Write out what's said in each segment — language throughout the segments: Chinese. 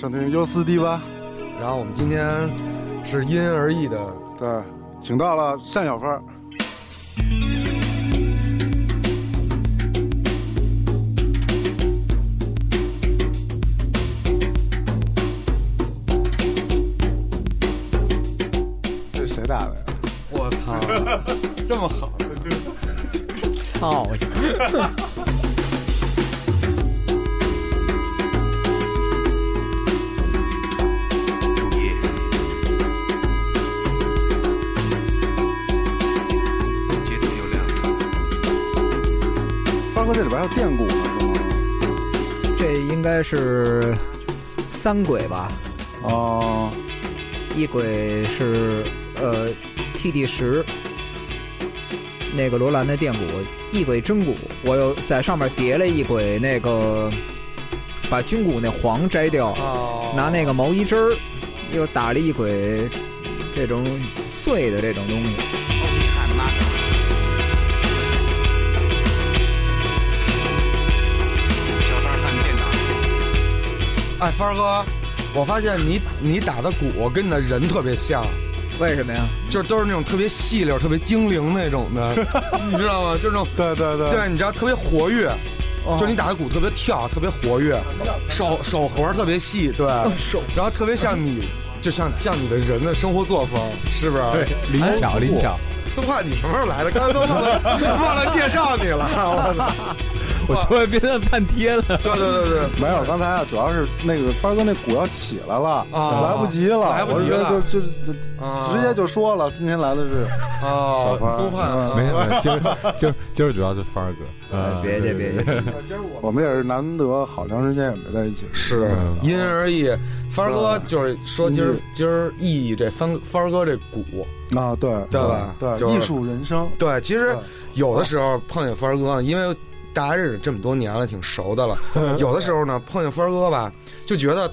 欢迎收听优思迪吧。然后我们今天是因人而异的，对，请到了单小芳。这是谁打的呀？我操，这么好，操！还有电鼓呢，是吗？这应该是三轨吧？哦，一轨是呃 TD 十，那个罗兰的电鼓，一轨真鼓，我又在上面叠了一轨那个，把军鼓那簧摘掉，哦拿那个毛衣针儿，又打了一轨这种碎的这种东西。哎，帆儿哥，我发现你你打的鼓跟你的人特别像，为什么呀？就是都是那种特别细溜、特别精灵那种的，你知道吗？就是那种对对对，对，你知道特别活跃，哦就你打的鼓特别跳，特别活跃，手手活儿特别细，对，手然后特别像你，就像像你的人的生活作风，是不是？对，灵巧灵巧。松快，你什么时候来的？刚才都忘了 忘了介绍你了，我 突然变成半天了。对对对对，没有，刚才啊，主要是那个帆哥那鼓要起来了，啊来不及了，来不及了就就就啊直接就说了，今天来的是小哦范，松快，嗯没事没，今儿今儿今儿主要是帆儿哥。嗯别介别介，我们也是难得好长时间也没在一起。是嗯因人而异。帆儿哥就是说，今儿嗯今儿意义这帆帆儿哥这鼓，啊，对对吧对，艺术人生，对，其实有的时候碰见帆儿哥，因为大家认识这么多年了，挺熟的了。有的时候呢，碰见帆儿哥吧，就觉得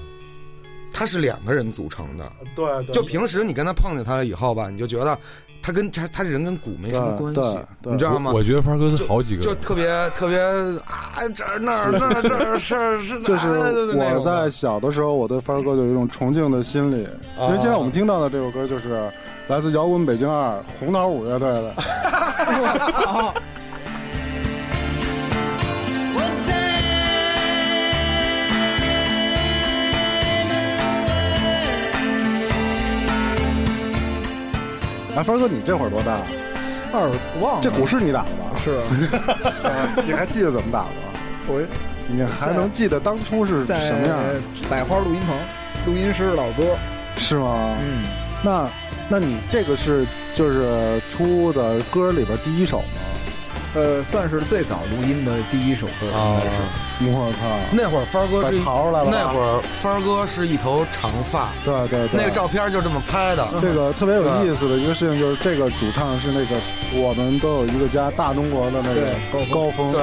他是两个人组成的。对对，就平时你跟他碰见他了以后吧，你就觉得他跟他他这人跟鼓没什么关系对，你知道吗？我觉得帆儿哥是好几个人，就特别特别啊，这儿那儿 那儿这儿是是，就是哎对对我在小的时候，我对帆儿哥就有一种崇敬的心理，因为现在我们听到的这首歌就是来自摇滚北京二红桃五乐队的。哎，凡哥，你这会儿多大？二忘了这鼓是你打的吧？是 你还记得怎么打的吗？我你还能记得当初是在什么样？百花录音棚，录音师老哥，是吗？嗯，那，那你这个是就是出的歌里边第一首吗？呃，算是最早录音的第一首歌，啊应该是。我操！那会儿帆儿哥是逃出来了那会儿帆儿哥是一头长发，对对对，那个照片就这么拍的。这个特别有意思的一个事情就是，这个主唱是那个我们都有一个家大中国的那个高高峰，对，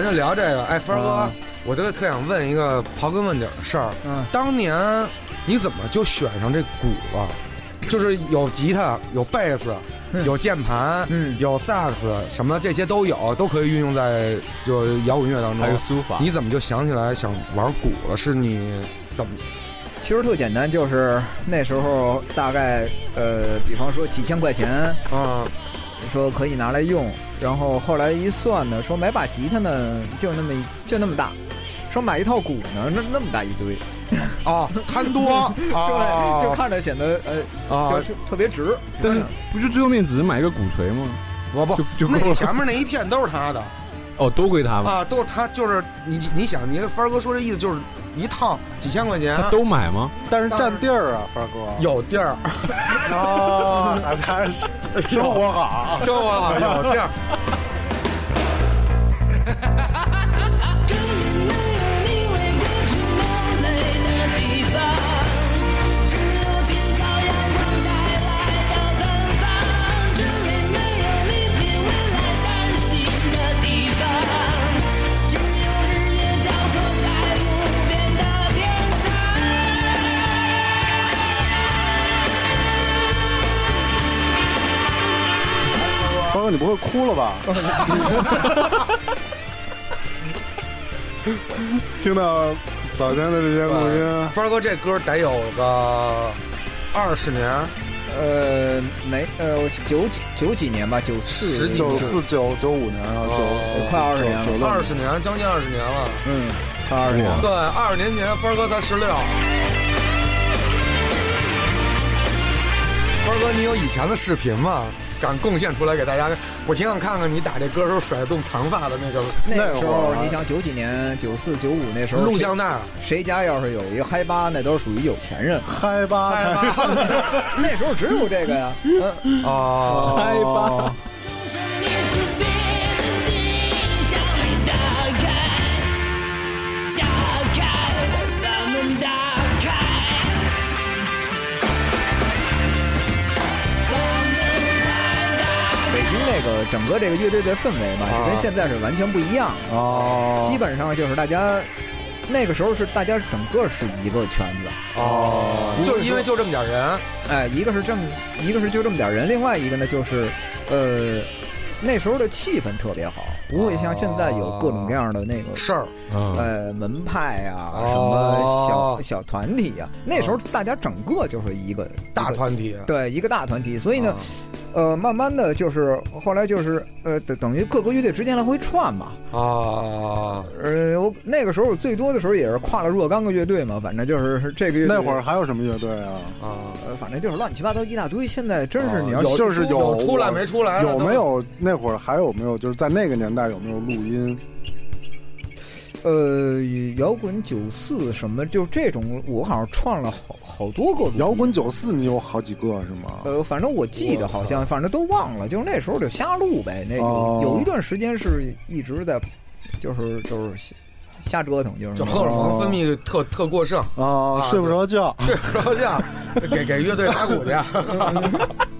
咱就聊这个。哎，峰哥啊，我就特想问一个刨根问底的事儿。嗯，当年你怎么就选上这鼓了？就是有吉他、有贝斯、有键盘、嗯有萨克斯什么的，这些都有，都可以运用在就摇滚乐当中还有中。书法。你怎么就想起来想玩鼓了？是你怎么？其实特简单，就是那时候大概呃，比方说几千块钱，啊说可以拿来用，然后后来一算呢，说买把吉他呢就那么一就那么大，说买一套鼓呢那那么大一堆，啊，贪多。对，就啊看着显得呃啊就就特别值。但是不就最后面只是买一个鼓槌吗？我不就就那前面那一片都是他的哦，都归他吗？啊，都是他，就是你你想，你凡儿哥说这意思就是一套几千块钱他，都买吗？但是占地儿啊，凡儿哥。有地儿，啊，还是生活好。生活好有地儿。你不会哭了吧？听到早前的这些录音，帆儿哥这歌得有个二十年，呃，没呃九几九几年吧，九四十几九四九九五年啊，九哦快二十年了二十年，将近二十年了。嗯，快二十年了。对，二十年前帆儿哥才十六。帆儿哥，你有以前的视频吗？敢贡献出来给大家？我挺想看看你打这歌时候甩动长发的那个那时候你想九几年、九四、九五那时候，录像带。谁谁家要是有一个嗨吧，那都是属于有钱人。嗨吧，嗨吧 那时候只有这个呀。啊，嗨吧，个整个这个乐队的氛围嘛，啊。就跟现在是完全不一样。的。哦，基本上就是大家那个时候是大家整个是一个圈子。哦，就是因为就这么点人，哎，一个是这么，一个是就这么点人，另外一个呢就是，呃，那时候的气氛特别好，不会像现在有各种各样的那个事儿。嗯，呃门派呀、哦。什么小小团体呀、那时候大家整个就是一个大团体，对一个大团体，所以呢，啊呃，慢慢的就是后来就是呃等等于各个乐队之间来回串嘛，啊，呃，我那个时候最多的时候也是跨了若干个乐队嘛，反正就是这个乐队那会儿还有什么乐队啊？啊，呃，反正就是乱七八糟一大堆。现在真是你要有就是说有出来没出来有没有那会儿还有没有就是在那个年代有没有录音？呃摇滚九四什么，就这种我好像串了好好多个摇滚九四你有好几个是吗？呃，反正我记得好像，反正都忘了，就是那时候就瞎录呗。那个、哦有一段时间是一直在，就是就是瞎瞎折腾，就是就荷尔蒙分泌特特过剩，啊，睡不着觉。睡不着觉，给给乐队打鼓去，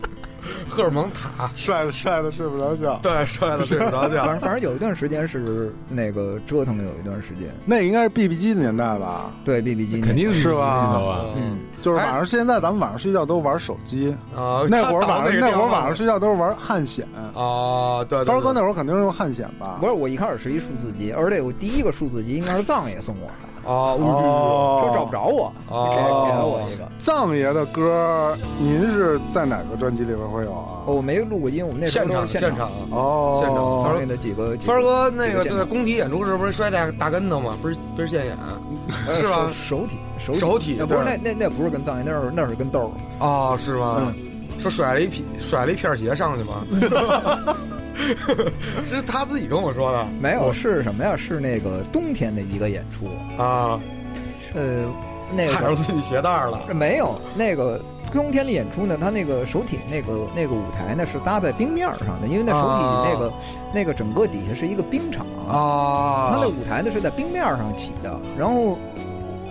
荷尔蒙塔，帅的帅的睡不着觉，对，帅的睡不着觉 反，正反正有一段时间是那个折腾了有一段时间。那应该是 BB 机的年代吧？对 BB 机肯定是吧嗯，就是晚上，现在咱们晚上睡觉都玩手机，啊，那会儿晚上那会儿晚上睡觉都是玩汉显。啊，对，刀哥那会儿肯定是用汉显吧不？是我一开始是一数字机，而且我第一个数字机应该是藏爷送我的，啊，哦说找不着我，哦给给了我一个。藏爷的歌，您是在哪个专辑里边会有啊？我没录过音，我们那时候现都是现场现场。哦，现场发那的几个。几帆儿哥那个在工体演出时不是摔大大跟头吗？不是不是现眼，呃是吧手手体手手体呃不是那那那不是跟藏爷，那是那是跟豆儿。哦，是吗？嗯说甩了一匹甩了一片鞋上去吗？是他自己跟我说的没有是什么呀？是那个冬天的一个演出，啊，呃，那个踩着自己鞋带儿了没有那个冬天的演出呢，它那个手体那个那个舞台呢是搭在冰面儿上的，因为那手体啊那个、那个整个底下是一个冰场，啊它那舞台呢是在冰面儿上起的，然后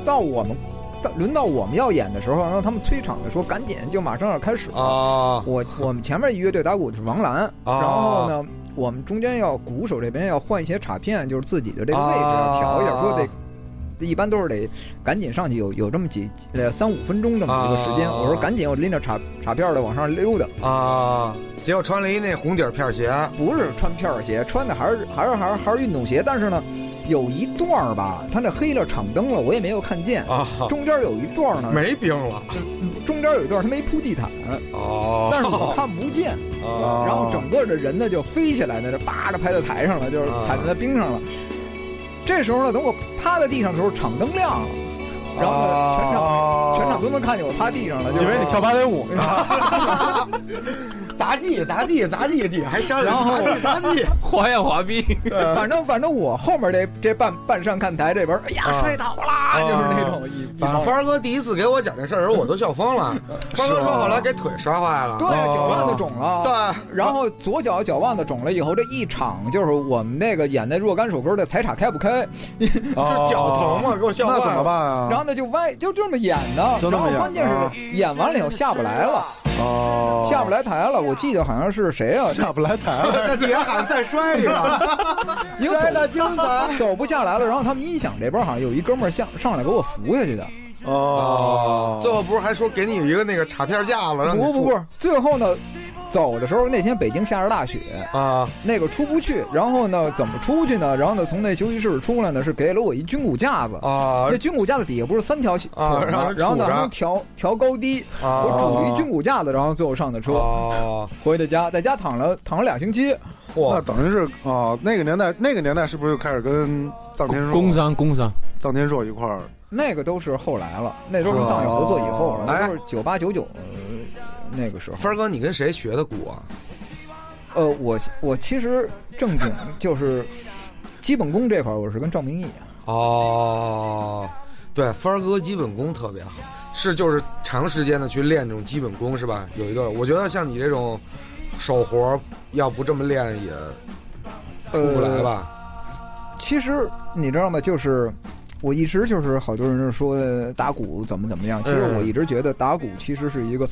到我们到轮到我们要演的时候，然后他们催场的说赶紧就马上要开始了。啊我我们前面一乐队打鼓的是王兰，啊然后呢，我们中间要鼓手这边要换一些镲片，就是自己的这个位置要调一下，啊说得。一般都是得赶紧上去有有这么几呃三五分钟这么一个时间，啊我说赶紧我拎着镲镲片的往上溜达，啊！结果穿了一那红底儿片儿鞋不是穿片儿鞋，穿的还是还是还是还是运动鞋，但是呢，有一段儿吧，他那黑了场灯了，我也没有看见，啊，中间有一段呢，没冰了。中间有一段他没铺地毯，哦，但是我看不见，啊。然后整个的人呢就飞起来呢，这叭着拍在台上了，就是踩在那冰上了。这时候呢，等我趴在地上的时候，场灯亮了，然后呢，全场哦全场都能看见我趴地上了，就以为你跳芭蕾舞呢。杂技，杂技，杂技，底下还商量然后杂技，杂技。花样滑冰，反正反正我后面这这半半上看台这边，哎呀啊摔倒啦，就是那种反正凡哥第一次给我讲这事儿的时候，我都笑疯了。凡哥说后来给腿摔坏了，对脚腕子肿了，对，然后左脚脚腕子肿了以后，这一场就是我们那个演那若干首歌的彩场开不开，就脚疼嘛，给我笑坏了。那怎么办啊？然后呢就歪，就这么演的，然后关键是演完了以后下不来了，哦，下不来台了。我记得好像是谁啊，下不来台了。那底下喊再摔一个，因为摔的精彩。走不下来了，然后他们音响这边好像有一哥们儿上上来给我扶下去的，哦，最后不是还说给你一个那个卡片架子，让你不不不，最后呢。走的时候，那天北京下着大雪，啊那个出不去，然后呢，怎么出去呢？然后呢，从那休息室出来呢，是给了我一军鼓架子，啊那军鼓架子底下不是三条腿吗？啊然后然后呢还能调调高低，啊！我拄一军鼓架子，然后最后上的车，哦，回的家，在家躺了躺了俩星期。那，等于是啊，那个年代，那个年代是不是就开始跟臧天朔、工商工商，臧天朔一块儿？那个都是后来了，那都是跟藏友合作以后了，哎那都是九八九九那个时候。芬儿哥，你跟谁学的鼓啊？呃，我我其实正经 就是基本功这块儿，我是跟赵明义。哦，对，芬儿哥基本功特别好，是就是长时间的去练这种基本功是吧？有一个，我觉得像你这种手活，要不这么练也出不来吧？其实你知道吗？就是我一直就是好多人说打鼓怎么怎么样，其实嗯。我一直觉得打鼓其实是一个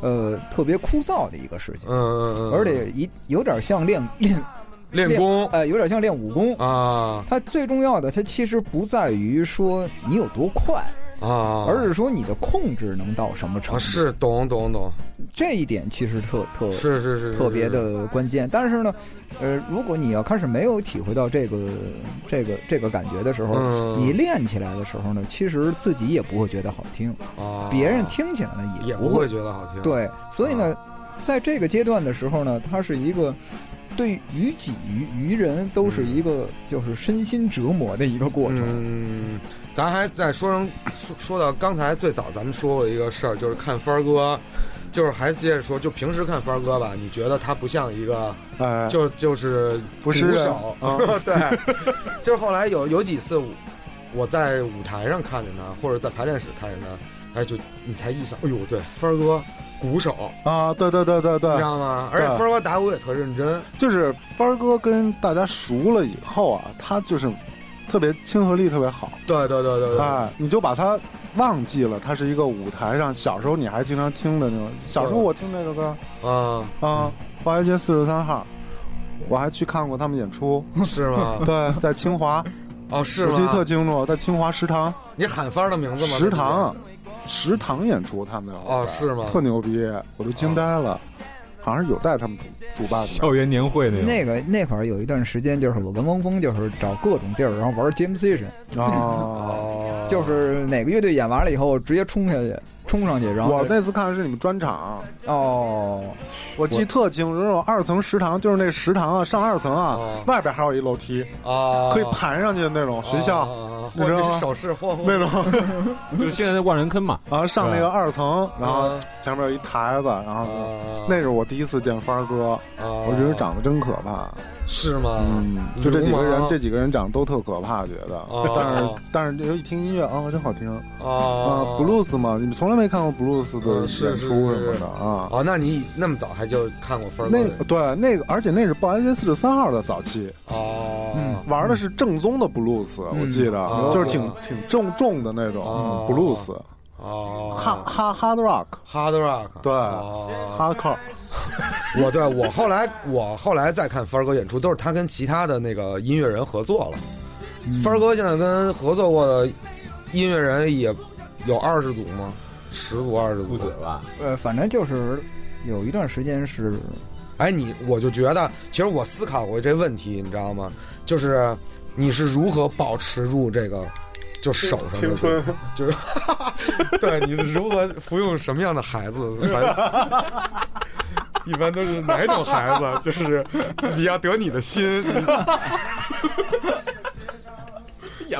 呃特别枯燥的一个事情，嗯嗯嗯，而且一有点像练练练功。呃有点像练武功。啊。它最重要的，它其实不在于说你有多快，啊，而是说你的控制能到什么程啊度。是懂懂懂，这一点其实特特是是是是特别的关键。但是呢，呃，如果你要开始没有体会到这个这个这个感觉的时候，嗯。你练起来的时候呢，其实自己也不会觉得好听，啊，别人听起来呢不也不会觉得好听。对，所以呢，在这个阶段的时候呢，它是一个对于己于于人都是一个就是身心折磨的一个过程。嗯，咱还再说成说说到刚才最早咱们说过一个事儿，就是看帆儿哥，就是还接着说，就平时看帆儿哥吧，你觉得他不像一个，哎，就就是不是鼓手，啊 对，就是后来有有几次我我在舞台上看见他，或者在排练室看见他，哎，就你才意识到，哎呦，对，帆儿哥鼓手，啊，对对对对对你知，道吗？而且对帆儿哥打鼓也特认真，就是帆儿哥跟大家熟了以后啊，他就是特别亲和力特别好，对对对对对，哎，你就把它忘记了，它是一个舞台上小时候你还经常听的那种。小时候我听这个歌嗯，啊，华严街四十三号，我还去看过他们演出，是吗？对，在清华，哦，是吗？我记得特清楚，在清华食堂，你喊帆儿的名字吗？食堂啊，食堂演出他们哦，是吗？特牛逼，我都惊呆了，好像是有带他们主主办的。校园年会那种。那个那会儿有一段时间，就是我跟汪峰就是找各种地儿，然后玩 jam session，啊，哦，就是哪个乐队演完了以后直接冲下去，冲上去，然后我那次看的是你们专场，哦，我记特清楚，那种二层食堂，就是那食堂啊，上二层啊哦，外边还有一楼梯，啊，可以盘上去的那种学校啊，你知道吗或者是手势或那种，就现在的万人坑嘛，然后上那个二层，然后啊前面有一台子，然后啊。那是我第一次见花哥，啊。我觉得长得真可怕，是吗？嗯，就这几个人，这几个人长得都特可怕，觉得，哦但是但是一听音乐啊，真好听。啊啊，blues 嘛，你们从来没看过 blues 的演出什么的啊。哦，那你那么早还就看过分儿那个对那个，而且那是报安街四十三号的早期，哦，玩的是正宗的 blues，我记得哦。就是挺挺重重的那种哦。Blues，哦，哈哈 hard rock，hard rock，对哦 hardcore，我对我后来我后来再看帆儿哥演出，都是他跟其他的那个音乐人合作了。帆儿哥现在跟合作过的音乐人也有二十组吗？十组二十组不止？吧？呃，反正就是有一段时间是哎，你我就觉得，其实我思考过这问题，你知道吗？就是你是如何保持住这个，就手上的青春，就是 对，你是如何服用什么样的孩子？反 一般都是哪种孩子？就是比较得你的心。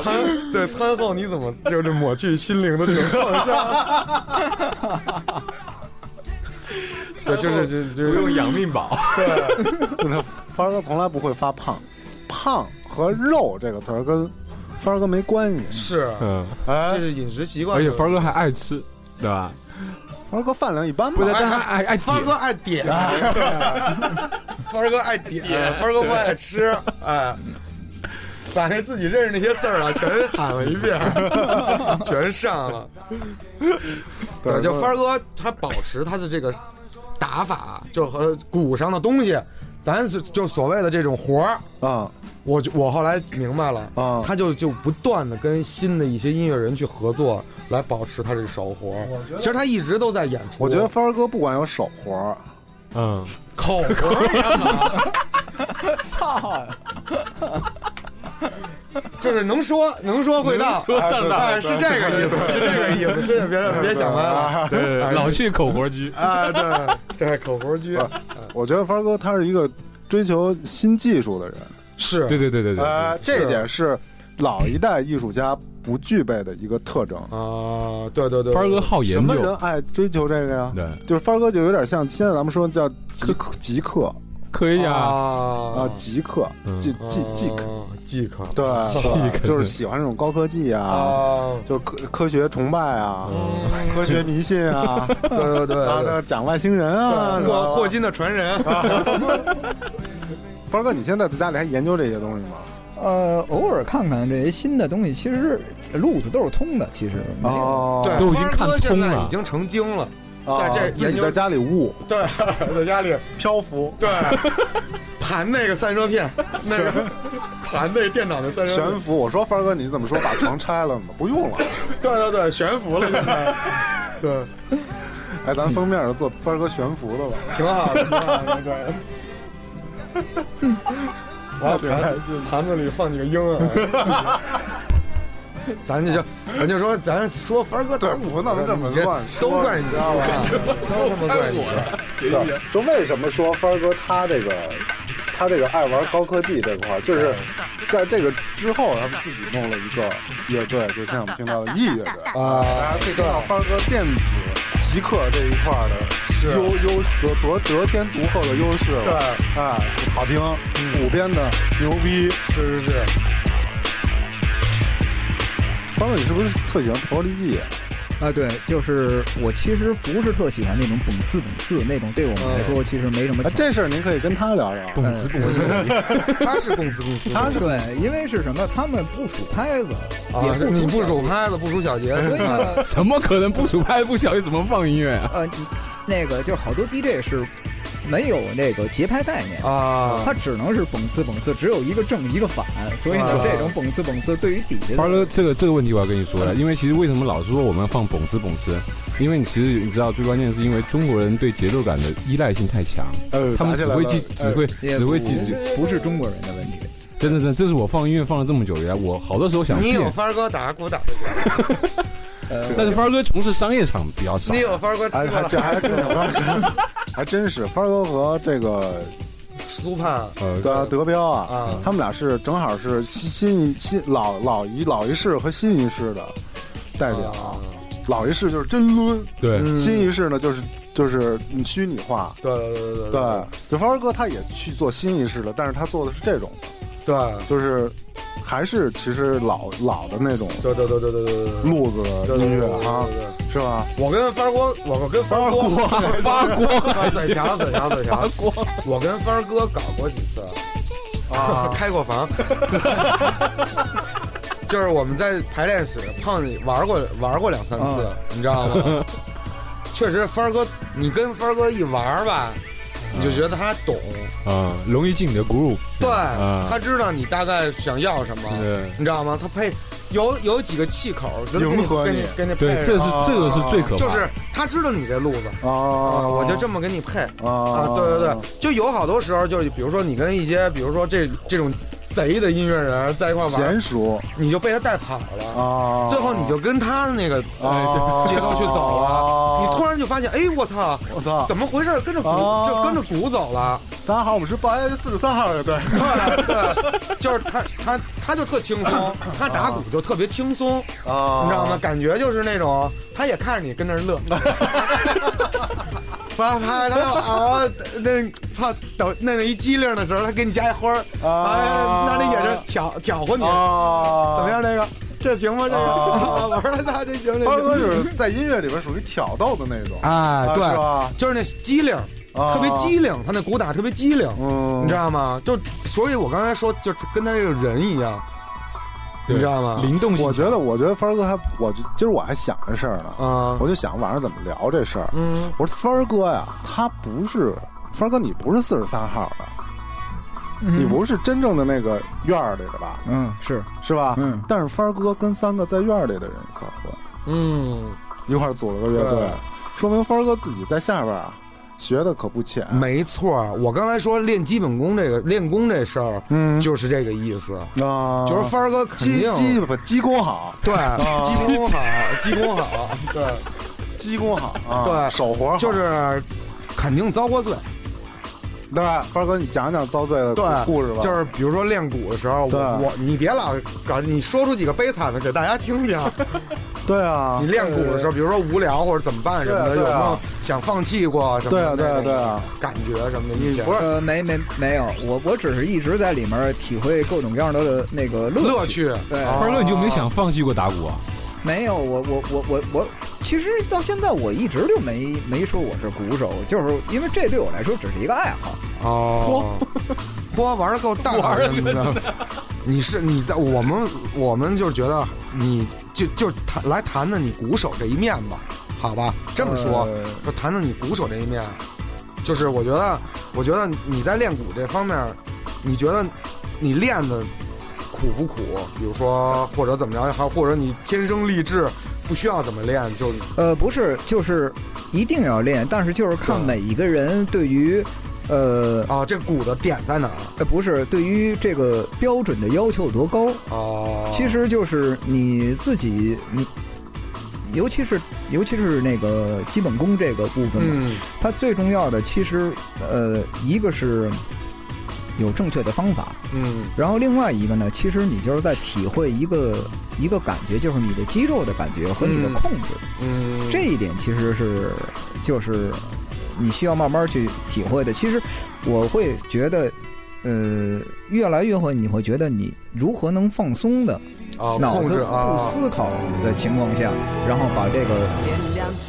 餐对餐后你怎么就是抹去心灵的这种创伤？对，就是就就不用养命宝。那帆儿哥从来不会发胖，胖和肉这个词儿跟帆儿哥没关系。是，嗯，这，是饮食习惯。而且帆儿哥还爱吃，对吧？帆儿哥饭量一般不，但爱爱帆儿哥爱点，帆儿哥爱点，帆儿哥不爱吃，哎，把那自己认识那些字儿啊，全喊了一遍，全上了。对，就帆儿哥他保持他的这个打法，就和鼓上的东西，咱是就所谓的这种活儿。啊我就我后来明白了，啊，他就就不断的跟新的一些音乐人去合作，来保持他这个手活儿。其实他一直都在演出。我觉得帆儿哥不管有手活儿，嗯，口活 操！就是能说能说会道，说上道哎，是这个意思，是这个意思，是别 别想歪了。对对对，老去口活居。啊，对对，口活居我觉得帆儿哥他是一个追求新技术的人，是。对对对对对呃，这一点是老一代艺术家不具备的一个特征。啊，对对对，帆儿哥好什研究，么人爱追求这个呀？对，就是帆儿哥就有点像现在咱们说叫极客极客可以，啊。啊，极客嗯。极极极客，极对，客就是喜欢这种高科技啊，啊，就是科科学崇拜啊，嗯。科学迷信啊，对对对讲外星人啊，霍霍金的传人，帆儿哥，你现在在家里还研究这些东西吗？呃，偶尔看看这些新的东西，其实路子都是通的。其实没有哦对，都已经看通了已经成精了，啊在这研究自己在家里悟对，在家里漂浮对，盘那个散热片，那个盘那电脑的散热悬浮。我说帆儿哥，你怎么说把床拆了呢？不用了。对对对，悬浮了，现在，对，哎，咱封面就做帆哥悬浮的吧。挺好的，挺好的，对。我盘盘子里放几个鹰啊！咱就咱就说，咱说凡儿哥对不能这么乱说都怪你，知道吧都他妈怪你。说为什么说帆儿哥他这个他这个爱玩高科技这块儿，就是在这个之后，他们自己弄了一个乐队，就像我们听到的 E 乐队啊大家可以看到帆儿哥电子极客这一块儿的优优得得得天独厚的优势。对，哎，好听，五编的牛逼。是是是，帆哥，你是不是特喜欢陀力记？啊，对，就是我其实不是特喜欢那种讽刺讽刺那种，对我们来说其实没什么哎，。这事儿您可以跟他聊聊。蹦滋蹦滋，他是公司公司，他是对，因为是什么？他们不数拍子，也啊，你不数数拍子，不数小节，所以呢，怎么可能不数拍不晓得怎么放音乐啊？呃，那个就好多 DJ 是没有那个节拍概念。啊，他只能是蹦刺蹦刺，只有一个正一个反，所以呢，啊这种蹦刺蹦刺对于底下花哥，的这个这个问题我要跟你说了，因为其实为什么老是说我们要放蹦滋蹦滋？因为你其实你知道，最关键是因为中国人对节奏感的依赖性太强，呃，他们只会记，只会也只会记，不是中国人的问题。真的真的，这是我放音乐放了这么久以来，我好多时候想你有变，帆儿哥打鼓打的响，但是帆儿哥从事商业场比较少。你。有帆儿哥吃哎，过了。还这还真还真是。帆儿哥和这个苏盼呃，德德彪啊啊，他们俩是正好是新新一新老老一老一世和新一世的代表。啊。老一世就是真抡，对，嗯。新一世呢就是就是虚拟化。对对对对对，就帆儿哥他也去做新一世的，但是他做的是这种，对。就是还是其实老老的那种对对对对对对对。路子音乐哈是吧？我跟帆哥我跟帆哥 发光。啊嘴瓢嘴瓢嘴瓢我跟帆哥搞过几次。啊。开过房。就是我们在排练室碰见玩过玩过两三次你知道吗？确实帆哥你跟帆哥一玩吧你就觉得他懂，啊，容易进你的 group，对啊他知道你大概想要什么，对你知道吗？他配有有几个气口，跟迎合你给你跟你对，配这是上这个是最可怕，就是他知道你这路子啊，啊，我就这么给你配。啊啊，对对对，就有好多时候，就是比如说你跟一些，比如说这这种贼的音乐人在一块玩，娴熟。你就被他带跑了，啊，最后你就跟他的那个啊节奏去走了，啊你突然就发现，哎，我操，我操，怎么回事？跟着鼓啊就跟着鼓走了，大家好，我们是八 A 四十三号乐队。对 对，就是他他他就特轻松，他打鼓就特别轻松，啊你知道吗？？感觉就是那种，他也看着你跟那儿乐，完了拍他要 啊，那操，等那个一机灵的时候，他给你加一花儿啊，拿那眼神挑挑和你，啊，怎么？样？这个这行吗？这个啊完了，他这行这哥行。是 在音乐里边属于挑逗的那种，哎，对吧，就是那机灵，啊特别机灵，他那鼓打特别机灵，嗯，你知道吗？就所以，我刚才说，就跟他这个人一样，你知道吗？灵动性我觉得，我觉得帆儿哥还，我就今儿我还想这事儿呢，啊。我就想晚上怎么聊这事儿。嗯。我说帆儿哥呀，他不是帆儿哥，你不是四十三号的，你不是真正的那个院儿里的吧？嗯是。是吧？嗯。但是帆儿哥跟三个在院儿里的人一块儿混，嗯，一块儿组了个乐队，说明帆儿哥自己在下边啊学的可不浅。没错。我刚才说练基本功这个练功这事儿，嗯就是这个意思。啊，就是帆儿哥肯基定基本基功好，对 基功好，基功好，对，基功好啊，对手活就是肯定遭过罪。对，花儿哥，你讲讲遭罪的故事吧。就是比如说练鼓的时候，我我你别老搞，你说出几个悲惨的给大家听听。对啊，你练鼓的时候，比如说无聊或者怎么办什么的，有没有想放弃过什么的对啊对啊对啊感觉什么的？以前不是呃没没没有，我我只是一直在里面体会各种各样的那个乐趣。趣，对啊帆儿哥，你就没想放弃过打鼓啊？没有，我我我我我，其实到现在我一直就没没说我是鼓手，就是因为这对我来说只是一个爱好。哦，嚯，玩的够大的，你知道吗？你是你在我们我们就是觉得你就就谈来谈谈你鼓手这一面吧，好吧？这么说，呃就谈谈你鼓手这一面，就是我觉得，我觉得你在练鼓这方面，你觉得你练的苦不苦？比如说或者怎么着，还或者你天生丽质，不需要怎么练就呃，不是，就是一定要练，但是就是看每一个人对于，呃啊，这鼓的点在哪儿？呃，不是对于这个标准的要求有多高。哦，其实就是你自己，你尤其是尤其是那个基本功这个部分嘛，嗯它最重要的其实呃，一个是有正确的方法，嗯然后另外一个呢，其实你就是在体会一个一个感觉，就是你的肌肉的感觉和你的嗯控制。嗯，这一点其实是就是你需要慢慢去体会的。其实我会觉得，呃，越来越会你会觉得你如何能放松的啊脑子不思考的情况下，然后把这个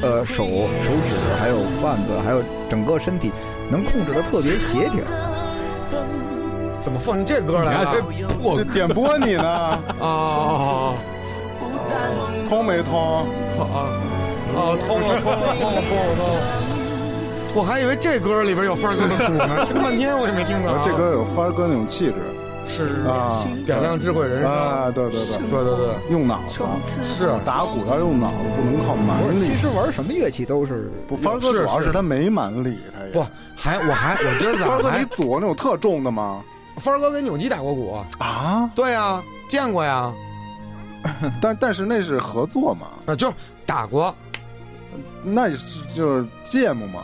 呃手手指还有腕子还有整个身体能控制的特别协调。怎么放进这歌来了？这 点播你呢，啊 通没通？啊啊！通了，通了，通了，通了，通了！我还以为这歌里边有范儿哥的鼓呢，听半天我也没听到。这歌有帆儿哥那种气质是啊，点亮智慧人生。啊，对对对，对对对，用脑子，是打鼓要用脑子，不能靠蛮力，其。实玩什么乐器都是不，帆儿哥主要是是他没蛮力，他也不还我还我今儿早帆儿哥，上还你组过那种特重的吗？范儿哥跟纽基打过鼓。啊，对呀，见过呀，但但是那是合作嘛，啊就是打过，那是就是芥末嘛，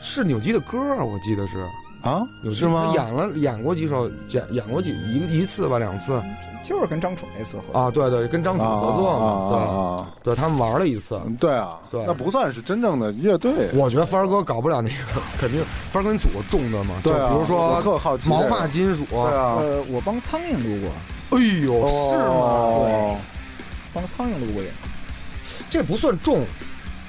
是纽基的歌儿，我记得是。啊，是吗？演了演过几首，演演过几一一次吧，两次就是跟张楚那次合作。啊，对对，跟张楚合作嘛，啊对，对他们玩了一次。啊对啊，对那不算是真正的乐队。我觉得帆儿哥搞不了那个，肯定帆儿哥你组过重的嘛，对啊，比如说我特好奇这毛发金属，对啊，呃，我帮苍蝇录过，哎呦，是吗？对帮苍蝇录过也。这不算重，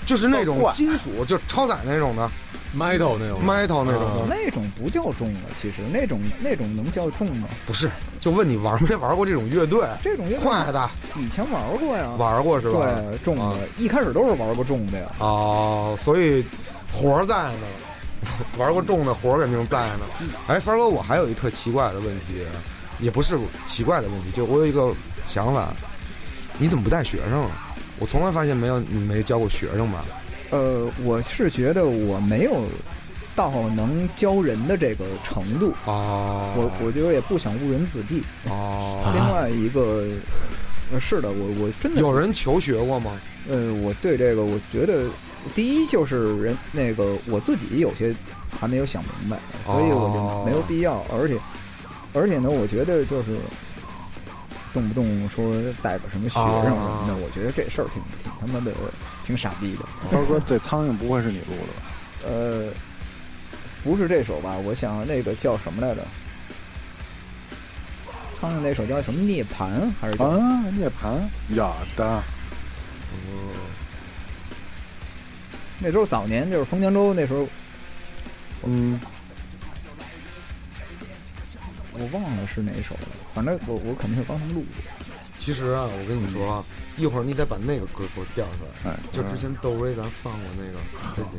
就是那种金属，就超载那种的 metal 那种 metal 那种，那种不叫重了，其实那种那种能叫重吗？不是。就问你玩没玩过这种乐队？这种乐队快的以前玩过呀，玩过是吧？对重的啊，一开始都是玩过重的呀。哦，所以活在呢，玩过重的活肯定在呢。哎，凡哥，我还有一特奇怪的问题，也不是奇怪的问题，就我有一个想法，你怎么不带学生啊？我从来发现没有你没教过学生吧？呃，我是觉得我没有到能教人的这个程度，哦，我我觉得也不想误人子弟。哦，另外一个，呃是的，我我真的有人求学过吗？呃，我对这个，我觉得第一就是人那个我自己有些还没有想明白，所以我哦就没有必要。而且而且呢，我觉得就是动不动说带个什么学生什么的，哦我觉得这事儿挺挺他妈的挺傻逼的。涛哥，这苍蝇不会是你录的吧？呃，不是这首吧？我想那个叫什么来着？苍蝇那首叫什么？涅槃还是叫？啊，涅槃有的，那时候早年就是封江州那时候，嗯，我忘了是哪首了。反正我我肯定是帮他们录的。其实啊，我跟你说啊，一会儿你得把那个歌给我调出来。哎，就之前窦唯咱放过那个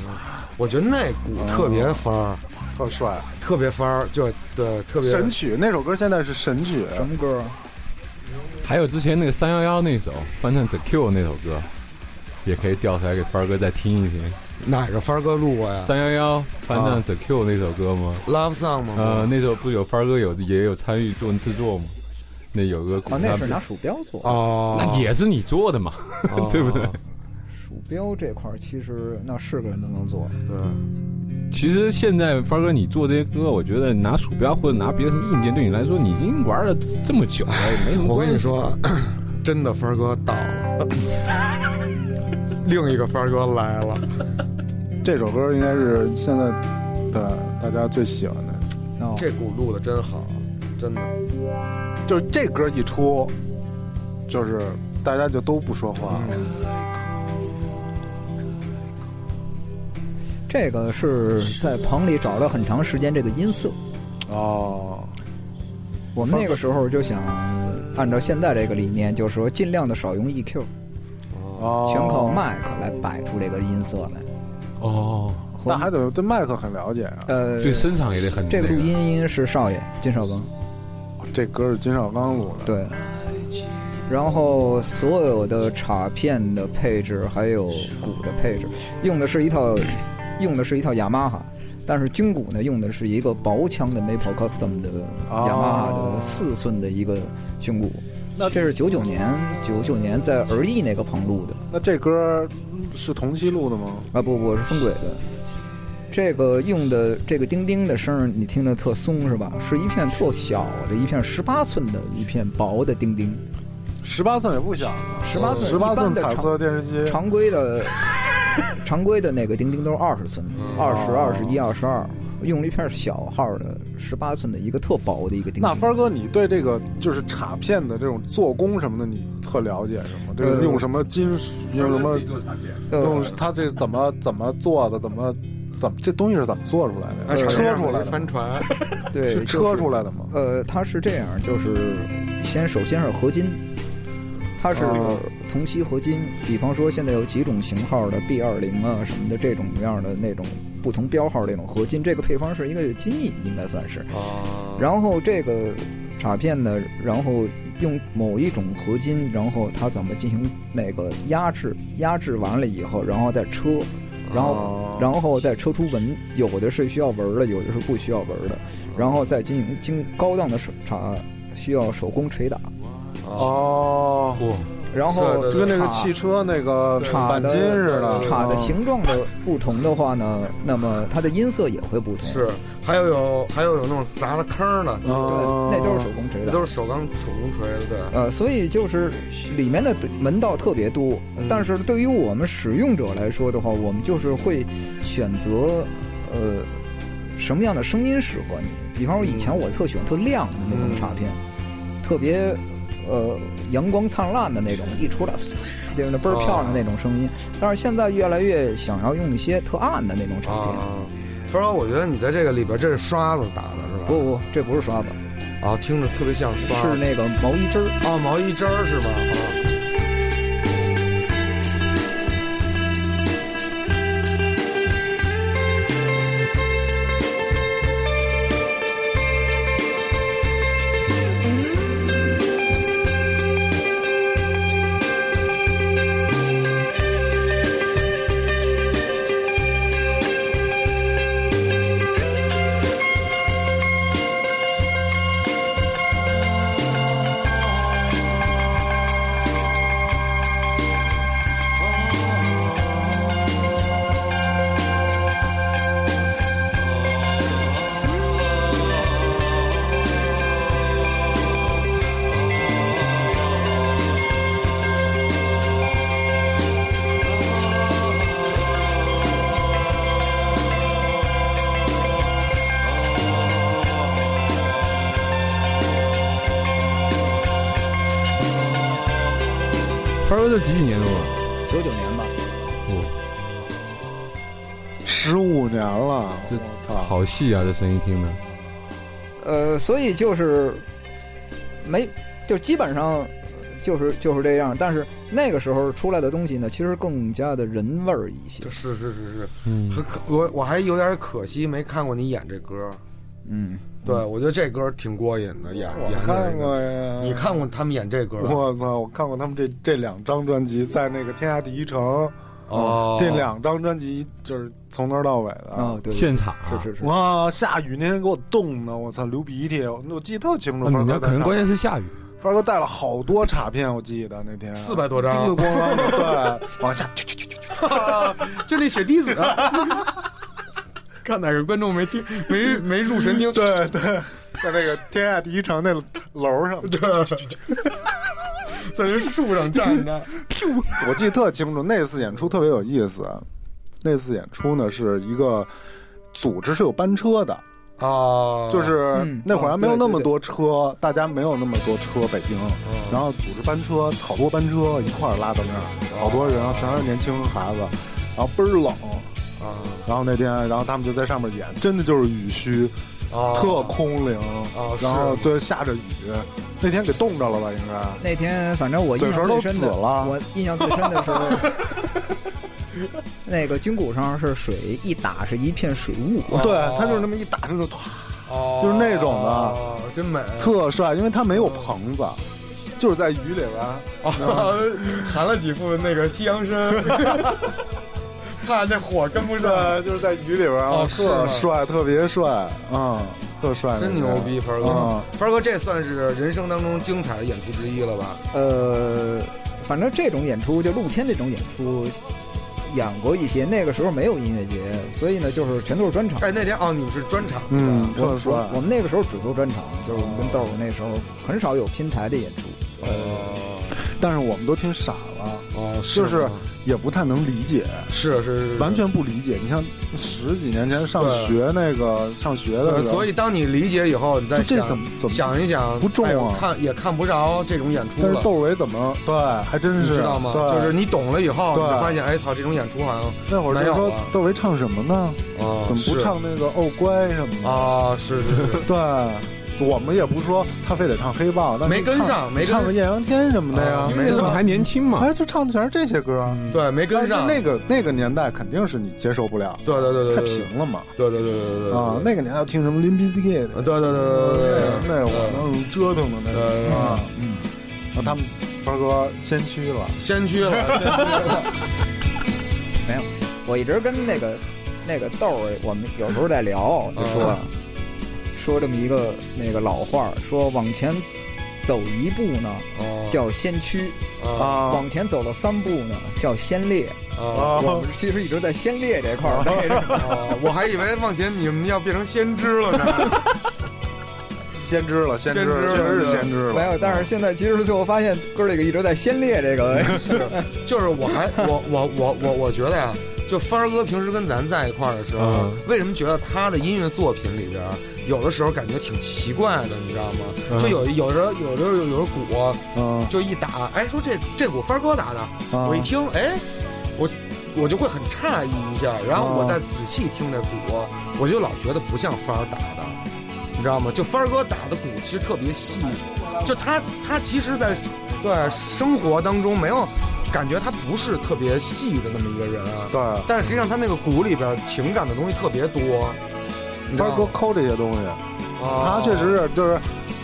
我觉得那鼓特别翻儿，特帅，特别翻儿，就对，特别神曲那首歌现在是神曲，什么歌？还有之前那个三幺幺那首翻唱 The Q 那首歌，也可以调出来给帆儿哥再听一听。哪个帆儿哥录过呀三幺幺翻唱啊 The Q 那首歌吗？？Love Song 吗？呃，那首不是有帆儿哥有也有参与做制作吗？那有个鼓啊，那是拿鼠标做的。哦，那也是你做的嘛，哦 对不对？鼠标这块儿其实那是个人都能做。对，其实现在帆儿哥你做这些歌，我觉得拿鼠标或者拿别的什么硬件，对你来说，你已经玩了这么久了，也没什么我。跟你说，真的帆儿哥到了，另一个帆儿哥来了。这首歌应该是现在的大家最喜欢的。哦，这鼓录的真好，真的。就是这歌一出，就是大家就都不说话了。这个是在棚里找了很长时间这个音色。哦，我们那个时候就想按照现在这个理念，就是说尽量的少用 EQ，哦，全靠麦克来摆出这个音色来。哦，和那还得对麦克很了解啊。呃，对声场也得很这个录音音是少爷金少刚，这歌是金少刚录的。对。然后所有的插片的配置，还有鼓的配置，用的是一套，用的是一套雅马哈，但是军鼓呢用的是一个薄腔的 Maple Custom 的雅马哈的四寸的一个军鼓。那这是九九年，九九年在儿艺那个棚录的那这歌是同期录的吗？啊，不，我是分轨的。这个用的这个钉钉的声儿，你听着特松是吧？是一片特小的一片十八寸的一片薄的钉钉。十八寸也不小，十八寸十八寸彩色电视机。常规的常规的那个钉钉都是二十寸，二十二十一、二十二，用了一片小号的十八寸的一个特薄的一个钉钉。那帆哥，你对这个就是镲片的这种做工什么的，你特了解是吗？这个呃用什么金属，用什么用呃，它这怎么怎么做的，怎么怎么这东西是怎么做出来的？哎车出来的，帆船，对，是车出来的吗？呃，它是这样，就是先首先是合金，它是哦同期合金。比方说，现在有几种型号的 B 二零啊什么的这种样的那种不同标号这种合金，这个配方是一个机密，应该算是。啊，然后这个卡片呢，然后用某一种合金，然后它怎么进行那个压制？压制完了以后，然后再车，然后、哦。然后再车出纹，有的是需要纹儿的，有的是不需要纹儿的，然后再进行经高档的手茶需要手工捶打，哦，然后就跟那个汽车那个钣镲的金似的，镲的哦形状的不同的话呢，那么它的音色也会不同。是，还有有还有有那种砸了坑的，对，那都是手工锤的。都是手钢手工锤的，对。呃，所以就是里面的门道特别多，嗯但是对于我们使用者来说的话，我们就是会选择呃什么样的声音适合你。比方说以前我特喜欢特亮的那种嗯插片，特别呃阳光灿烂的那种，一出来对那倍儿漂亮那种声音。但是现在越来越想要用一些特暗的那种产品。啊，不然我觉得你在这个里边这是刷子打的是吧？不不，这不是刷子，啊，听着特别像刷是那个毛衣针儿。啊毛衣针儿是吧？啊，这几几年的嘛？九九年吧。十五年了，这我操！好细啊，这声音听的。呃，所以就是没，就基本上就是就是这样。但是那个时候出来的东西呢，其实更加的人味儿一些。是是是是，嗯很可我我还有点可惜没看过你演这歌。嗯，对，我觉得这歌挺过瘾的，演我演的看这个。过呀，你看过他们演这歌吗？我操！我看过他们这这两张专辑，在那个天下第一城，哦，这两张专辑就是从头到尾的啊，对，现场啊是是是，哇，下雨那天给我冻的，我操，流鼻涕，我我记得特清楚。啊你那可能关键是下雨。范哥带了好多卡片，我记得那天四百多张叮咣咣的，对，往下去去去去去，就那雪滴子。看哪个观众没听没没入神听？对对，在那个天下第一城那楼上，对，在那树上站着。我记得特清楚，那次演出特别有意思。那次演出呢，是一个组织是有班车的，啊，就是嗯。那会儿还没有那么多车，大家没有那么多车，北京，然后组织班车，好多班车一块儿拉到那儿，好多人，全是年轻孩子，然后倍儿冷，啊然后那天，然后他们就在上面演，真的就是雨虚，啊，特空灵，啊然后对下着雨，那天给冻着了吧？应该那天反正我印象最深的，我印象最深的时候 那个军鼓上是水一打是一片水雾，对他就是那么一打，就是唰，哦就是那种的哦真美。特帅，因为他没有棚子，就是在雨里边，含了几副那个西洋参，怕那火跟不上。就是在雨里边，啊特帅，特别帅，嗯，特帅，真牛逼，凡哥嗯！凡哥，这算是人生当中精彩的演出之一了吧？呃，反正这种演出就露天那种演出。演过一些，那个时候没有音乐节，所以呢，就是全都是专场。哎，那天哦，你们是专场，嗯，我特帅我，我们那个时候只做专场，就是我们跟豆儿那时候很少有拼台的演出。哦但是我们都听傻了，哦，就是也不太能理解，是是是，完全不理解。你像十几年前上学那个上学的呃时候，所以当你理解以后，你再想怎么怎么想一想，不重啊哎看也看不着这种演出了。但是窦唯怎么对，还真是你知道吗？对，就是你懂了以后，你发现，哎操，这种演出好像那会儿就说窦唯唱什么呢？啊，怎么不唱那个哦乖什么的？啊？是是是，对，我们也不是说他非得唱黑豹，但是没跟上没唱个艳阳天什么的呀？啊，因为那时候还年轻嘛。哎，就唱的全是这些歌。对，没跟上。那个那个年代肯定是你接受不了，对对对对太平了嘛。对对对对对对啊，那个年代听什么 Limp Bizkit，对对对对对对对，那我能折腾的那个。啊，嗯，那他们凡哥先驱了，先驱了，先驱了。没有，我一直跟那个那个豆儿，我们有时候在聊，就说、嗯说这么一个那个老话儿，说往前走一步呢哦叫先驱，啊啊往前走了三步呢叫先烈。啊我们其实一直在先烈这块儿待着。哦 我还以为往前你们要变成先知了呢。先知了，先知了确实是先知了。没有，但是现在其实最后发现哥儿几个一直在先烈这个。就是我还我我我我我觉得呀，就帆儿哥平时跟咱在一块儿的时候，嗯。为什么觉得他的音乐作品里边儿有的时候感觉挺奇怪的，你知道吗？嗯。就有有时候有时候有时候鼓嗯，就一打，哎，说这这鼓帆儿哥打的，啊我一听，哎，我我就会很诧异一下，然后啊我再仔细听这鼓，我就老觉得不像帆儿打的，你知道吗？就帆儿哥打的鼓其实特别细，就他他其实在对生活当中没有感觉他不是特别细的那么一个人啊，对，但是实际上他那个鼓里边情感的东西特别多。你知道吗凡哥抠这些东西，啊他确实是就是，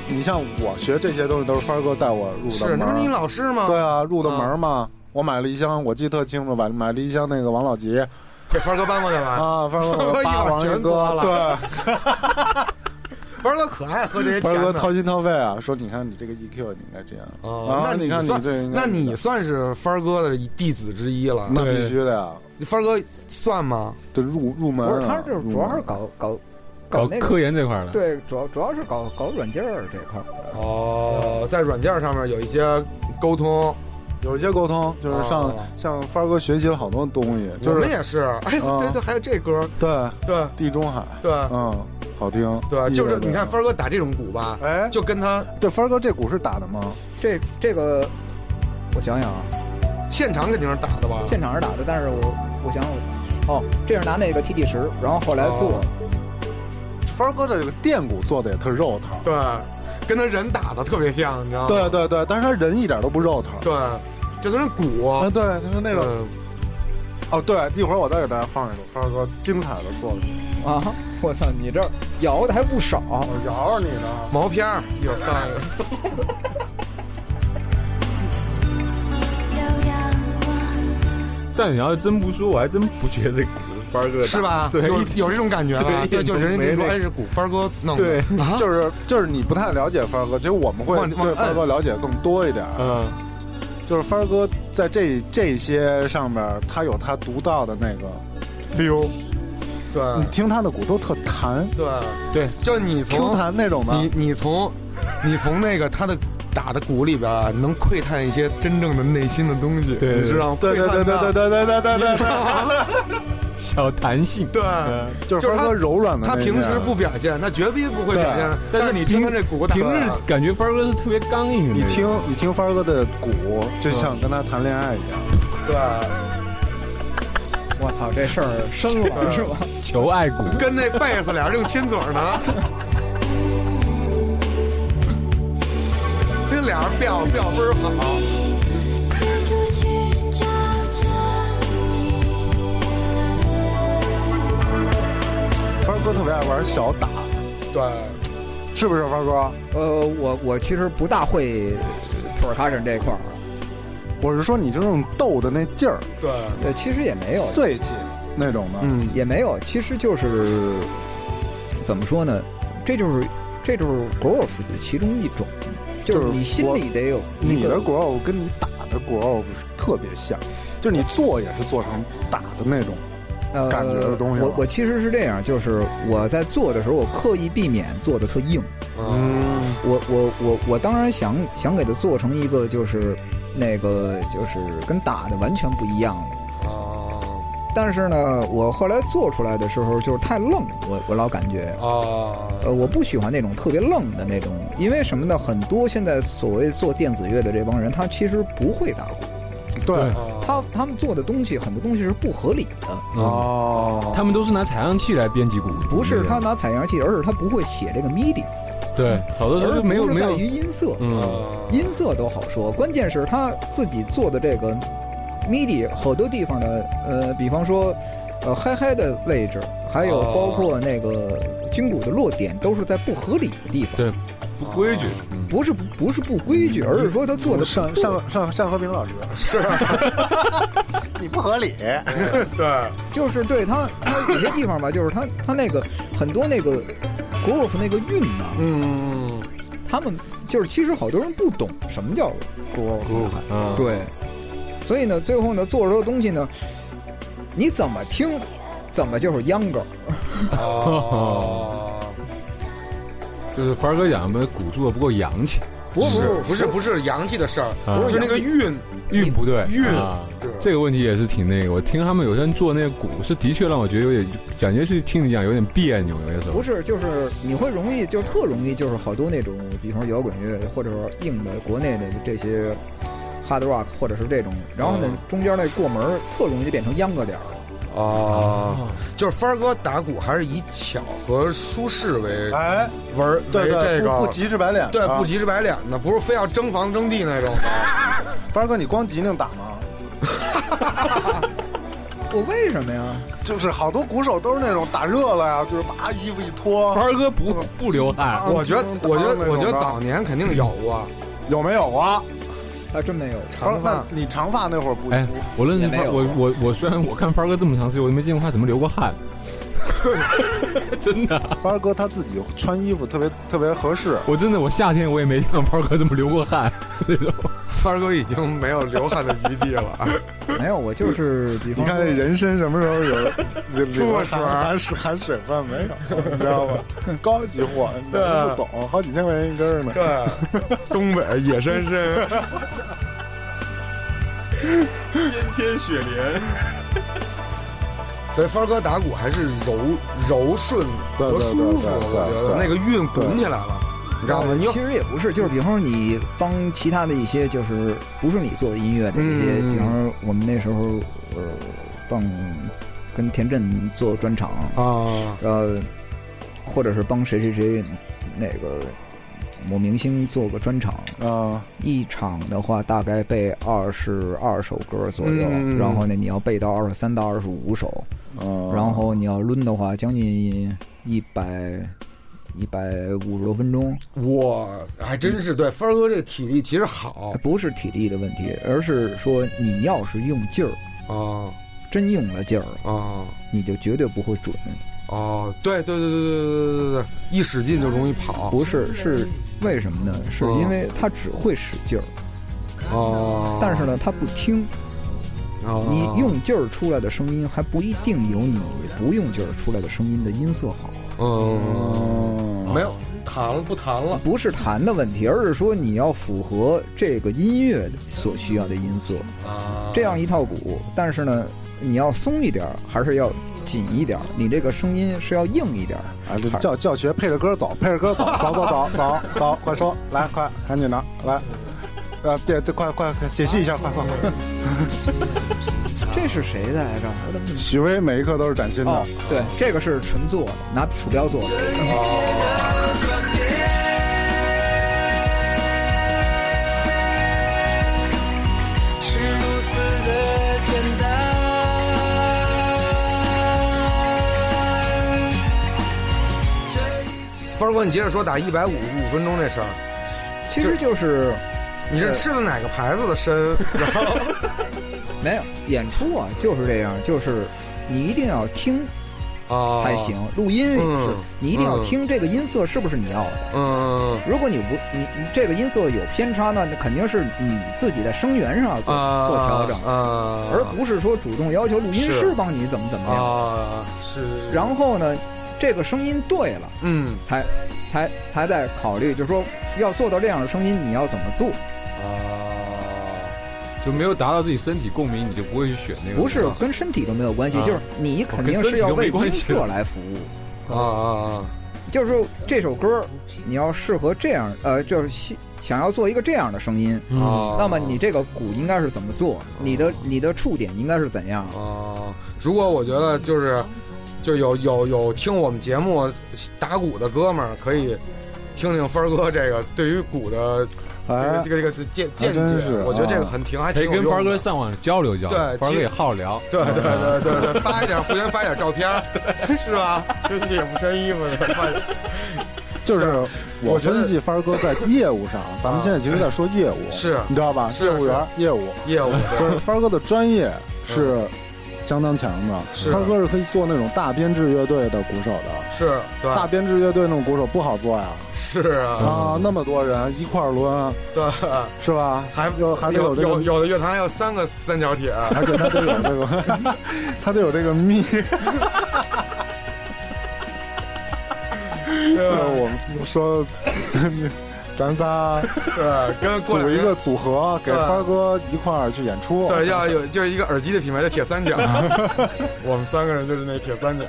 你像我学这些东西都是凡哥带我入的是。那不是你老师吗？对，啊，入的门儿嘛。我买了一箱，我记得特清楚，买买了一箱那个王老吉给帆儿哥搬过去了。啊，凡凡哥王一全嘬哥，了对，帆儿哥可爱喝这些凡甜的。哥掏心掏肺啊，说你看你这个 EQ 你应该这样哦，那啊，你看你算这那你算是帆儿哥的弟子之一了。那必须的呀，帆儿哥算吗？这入入门不是，啊他就是主要是搞搞搞那科研这块儿的，对，主要主要是搞搞软件儿这块儿。哦，在软件上面有一些沟通，有一些沟通，就是上哦向帆哥学习了好多东西，就是我们也是。哎，啊对对，还有这歌，对对地中海，对嗯，好听，对，就是你看帆哥打这种鼓吧，哎，就跟他对帆哥这鼓是打的吗？这这个，我想想啊，现场肯定是打的吧？现场是打的，但是我我想我，哦，这是拿那个 TT 十，然后后来做，哦帆儿哥的这个电鼓做的也特肉疼。对，跟他人打的特别像，你知道吗？对对对，但是他人一点都不肉疼。对，就跟鼓，啊，对，他是那种。嗯哦，对，一会儿我再给大家放一首帆儿哥精彩的作品。啊！我操，你这摇的还不少。我摇着你呢。毛片儿一会儿放一个。但你要是真不说，我还真不觉得这鼓帆哥是吧？对，有有这种感觉了。对，就人家就说，都没那哎，是鼓帆哥弄的。就是就是你不太了解帆哥，其实我们会对帆哥了解更多一点。嗯，就是帆儿哥在这这些上面，他有他独到的那个 feel。对你听他的鼓都特弹对对，就你，Q 从弹那种的。你你从你从那个他的打的鼓里边啊，能窥探一些真正的内心的东西，对你知道吗？对对对对对对对对对对对，小弹性，对。就是帆儿哥柔软的那他。平时不表现，那绝逼不会表现。但是你听他这鼓打平日感觉帆哥是特别刚硬的。你听你听帆哥的鼓，就像跟他谈恋爱一样。对，我操，这事儿深了是吧？求爱鼓，跟那贝斯俩人正亲嘴呢。那俩人调调倍儿好，哥特别爱玩小打，对，是不是帆儿哥？呃，我我其实不大会 percussion 这块儿，我是说你这种逗的那劲儿，对，呃，其实也没有，碎气那种的。嗯，也没有，其实就是怎么说呢？这就是这就是 golf 的其中一种，就就是是你心里得有你的国偶跟你打的鼓偶特别像，就是你做也是做成打的那种。呃感觉的东西了我我其实是这样，就是我在做的时候，我刻意避免做的特硬。嗯，我我我我当然想想给它做成一个就是那个就是跟打的完全不一样的。啊但是呢，我后来做出来的时候就是太愣，我我老感觉，啊，呃，我不喜欢那种特别愣的那种，因为什么呢？很多现在所谓做电子乐的这帮人，他其实不会打鼓，对。对。他他们做的东西很多东西是不合理的，哦，他们都是拿采样器来编辑鼓，不是他拿采样器，而是他不会写这个 MIDI，对，好多都而是没有没有在于，音色，嗯，音色都好说，关键是他自己做的这个 MIDI 好多地方的，呃，比方说，呃，嗨嗨的位置，还有哦。包括那个军鼓的落点，都是在不合理的地方。对，不规矩，不是不不是不规矩，而是说他做的上上上上和平老师。是，你不合理。对，就是对他他有些地方吧，就是他他那个很多那个 groove 那个韵呐、嗯，他们就是其实好多人不懂什么叫 groove，嗯，对，所以呢，最后呢做出的东西呢，你怎么听，怎么就是秧歌。哦，就是凡儿哥讲的鼓做的不够洋气，不是不是不是洋气的事儿，不是那个韵，韵不对，韵啊这个问题也是挺那个。我听他们有些人做那个鼓，是的确让我觉得有点，感觉是听你讲有点别扭，有些时候。不是，就是你会容易，就是特容易，就是好多那种，比方说摇滚乐，或者说硬的国内的这些 hard rock，或者是这种，然后呢，嗯中间那过门儿特容易变成秧歌点儿。哦，就是帆儿哥打鼓还是以巧和舒适为哎，为为对对，这个不不急赤白脸，对啊不急赤白脸的，不是非要争房争地那种的。帆儿哥，你光吉宁打吗？我为什么呀？就是好多鼓手都是那种打热了呀，就是把衣服一脱凡，儿哥不不流汗，我觉得，我觉得，我觉得早年肯定有过。有没有啊？还真没有。长发你长发那会儿不？哎，我认识我我我虽然我看发哥这么长时间，我都没见过他怎么流过汗，真的，帆儿哥他自己穿衣服特别特别合适，我真的我夏天我也没见过凡儿哥这么流过汗那种。帆儿哥已经没有流汗的余地了。没有，我就是比你方说看这人参什么时候有有 注水含含水含水分没有？你知道吗？高级货，你对不懂，好几千块钱一根呢。对，东北野山参。天天雪莲，所以帆哥打鼓还是柔柔顺舒服，我觉得那个韵滚起来了。你知道吗？你其实也不是，就是比方说你帮其他的一些，就是不是你做的音乐的一些，嗯比方说我们那时候呃帮跟田震做专场，啊呃，或者是帮谁谁谁那个某明星做个专场，啊，一场的话大概背二十二首歌左右，嗯然后呢你要背到二十三到二十五首，嗯，然后你要抡的话将近一百一百五十多分钟，哇还真是对帆儿哥这个体力其实好。不是体力的问题，而是说你要是用劲儿，啊。真用了劲儿，啊。你就绝对不会准。哦，对对对对对对对对对，一使劲就容易跑不是，是为什么呢？是因为他只会使劲儿，哦，但是呢，他不听。哦你用劲儿出来的声音还不一定有你不用劲儿出来的声音的音色好。嗯没有弹了不弹了不是弹的问题，而是说你要符合这个音乐所需要的音色，啊，这样一套鼓。但是呢，你要松一点，还是要紧一点儿？你这个声音是要硬一点儿啊，这教教学配着歌走，配着歌走，走走走走走，快说，来快，赶紧的，来，呃，别，这快快快解析一下，快快快。这是谁的来着？许巍每一刻都是崭新的哦，，对，这个是纯做的，拿鼠标做的。是一切帆儿哥，你接着说打一百五五分钟这事儿，其实就是你是吃的哪个牌子的参？然后没有演出啊，就是这样，就是你一定要听啊才行。录音也是嗯，你一定要听这个音色是不是你要的。嗯如果你不你你这个音色有偏差呢，那肯定是你自己在声源上做、啊做调整，啊，而不是说主动要求录音师帮你怎么怎么样。啊是，然后呢，这个声音对了，嗯才才才在考虑，就是说要做到这样的声音，你要怎么做？啊就没有达到自己身体共鸣，你就不会去选那个。不是跟身体都没有关系，啊就是你肯定是要为音色来服务。啊啊就是说这首歌你要适合这样，呃，就是想要做一个这样的声音，嗯啊！那么你这个鼓应该是怎么做？你的你的触点应该是怎样？啊，如果我觉得就是就有有有听我们节目打鼓的哥们儿，可以听听帆儿哥这个对于鼓的这个哎这，个这个见见解，我觉得这个啊很挺还可以跟凡挺有用的。哥上网交流交流，凡哥也好聊。对对对对对，发一点互相发一点照片是吧？就是也不穿衣服的，就是我我觉得分析帆儿哥在业务上，咱们现在其实在说业务，是你知道吧？业务员业务，业务就是帆儿哥的专业是相当强的。是帆儿哥是可以做那种大编制乐队的鼓手的，是对大编制乐队那种鼓手不好做呀。是啊，啊，那么多人一块儿抡，对，是吧？还有还得有这个有有的乐团还有三个三角铁，而且他得有这个，他得有这个密。对吧我们说，咱仨 对，跟 组一个组合，给对帆儿哥一块儿去演出。对，要有就是一个耳机的品牌的铁三角，我们三个人就是那铁三角，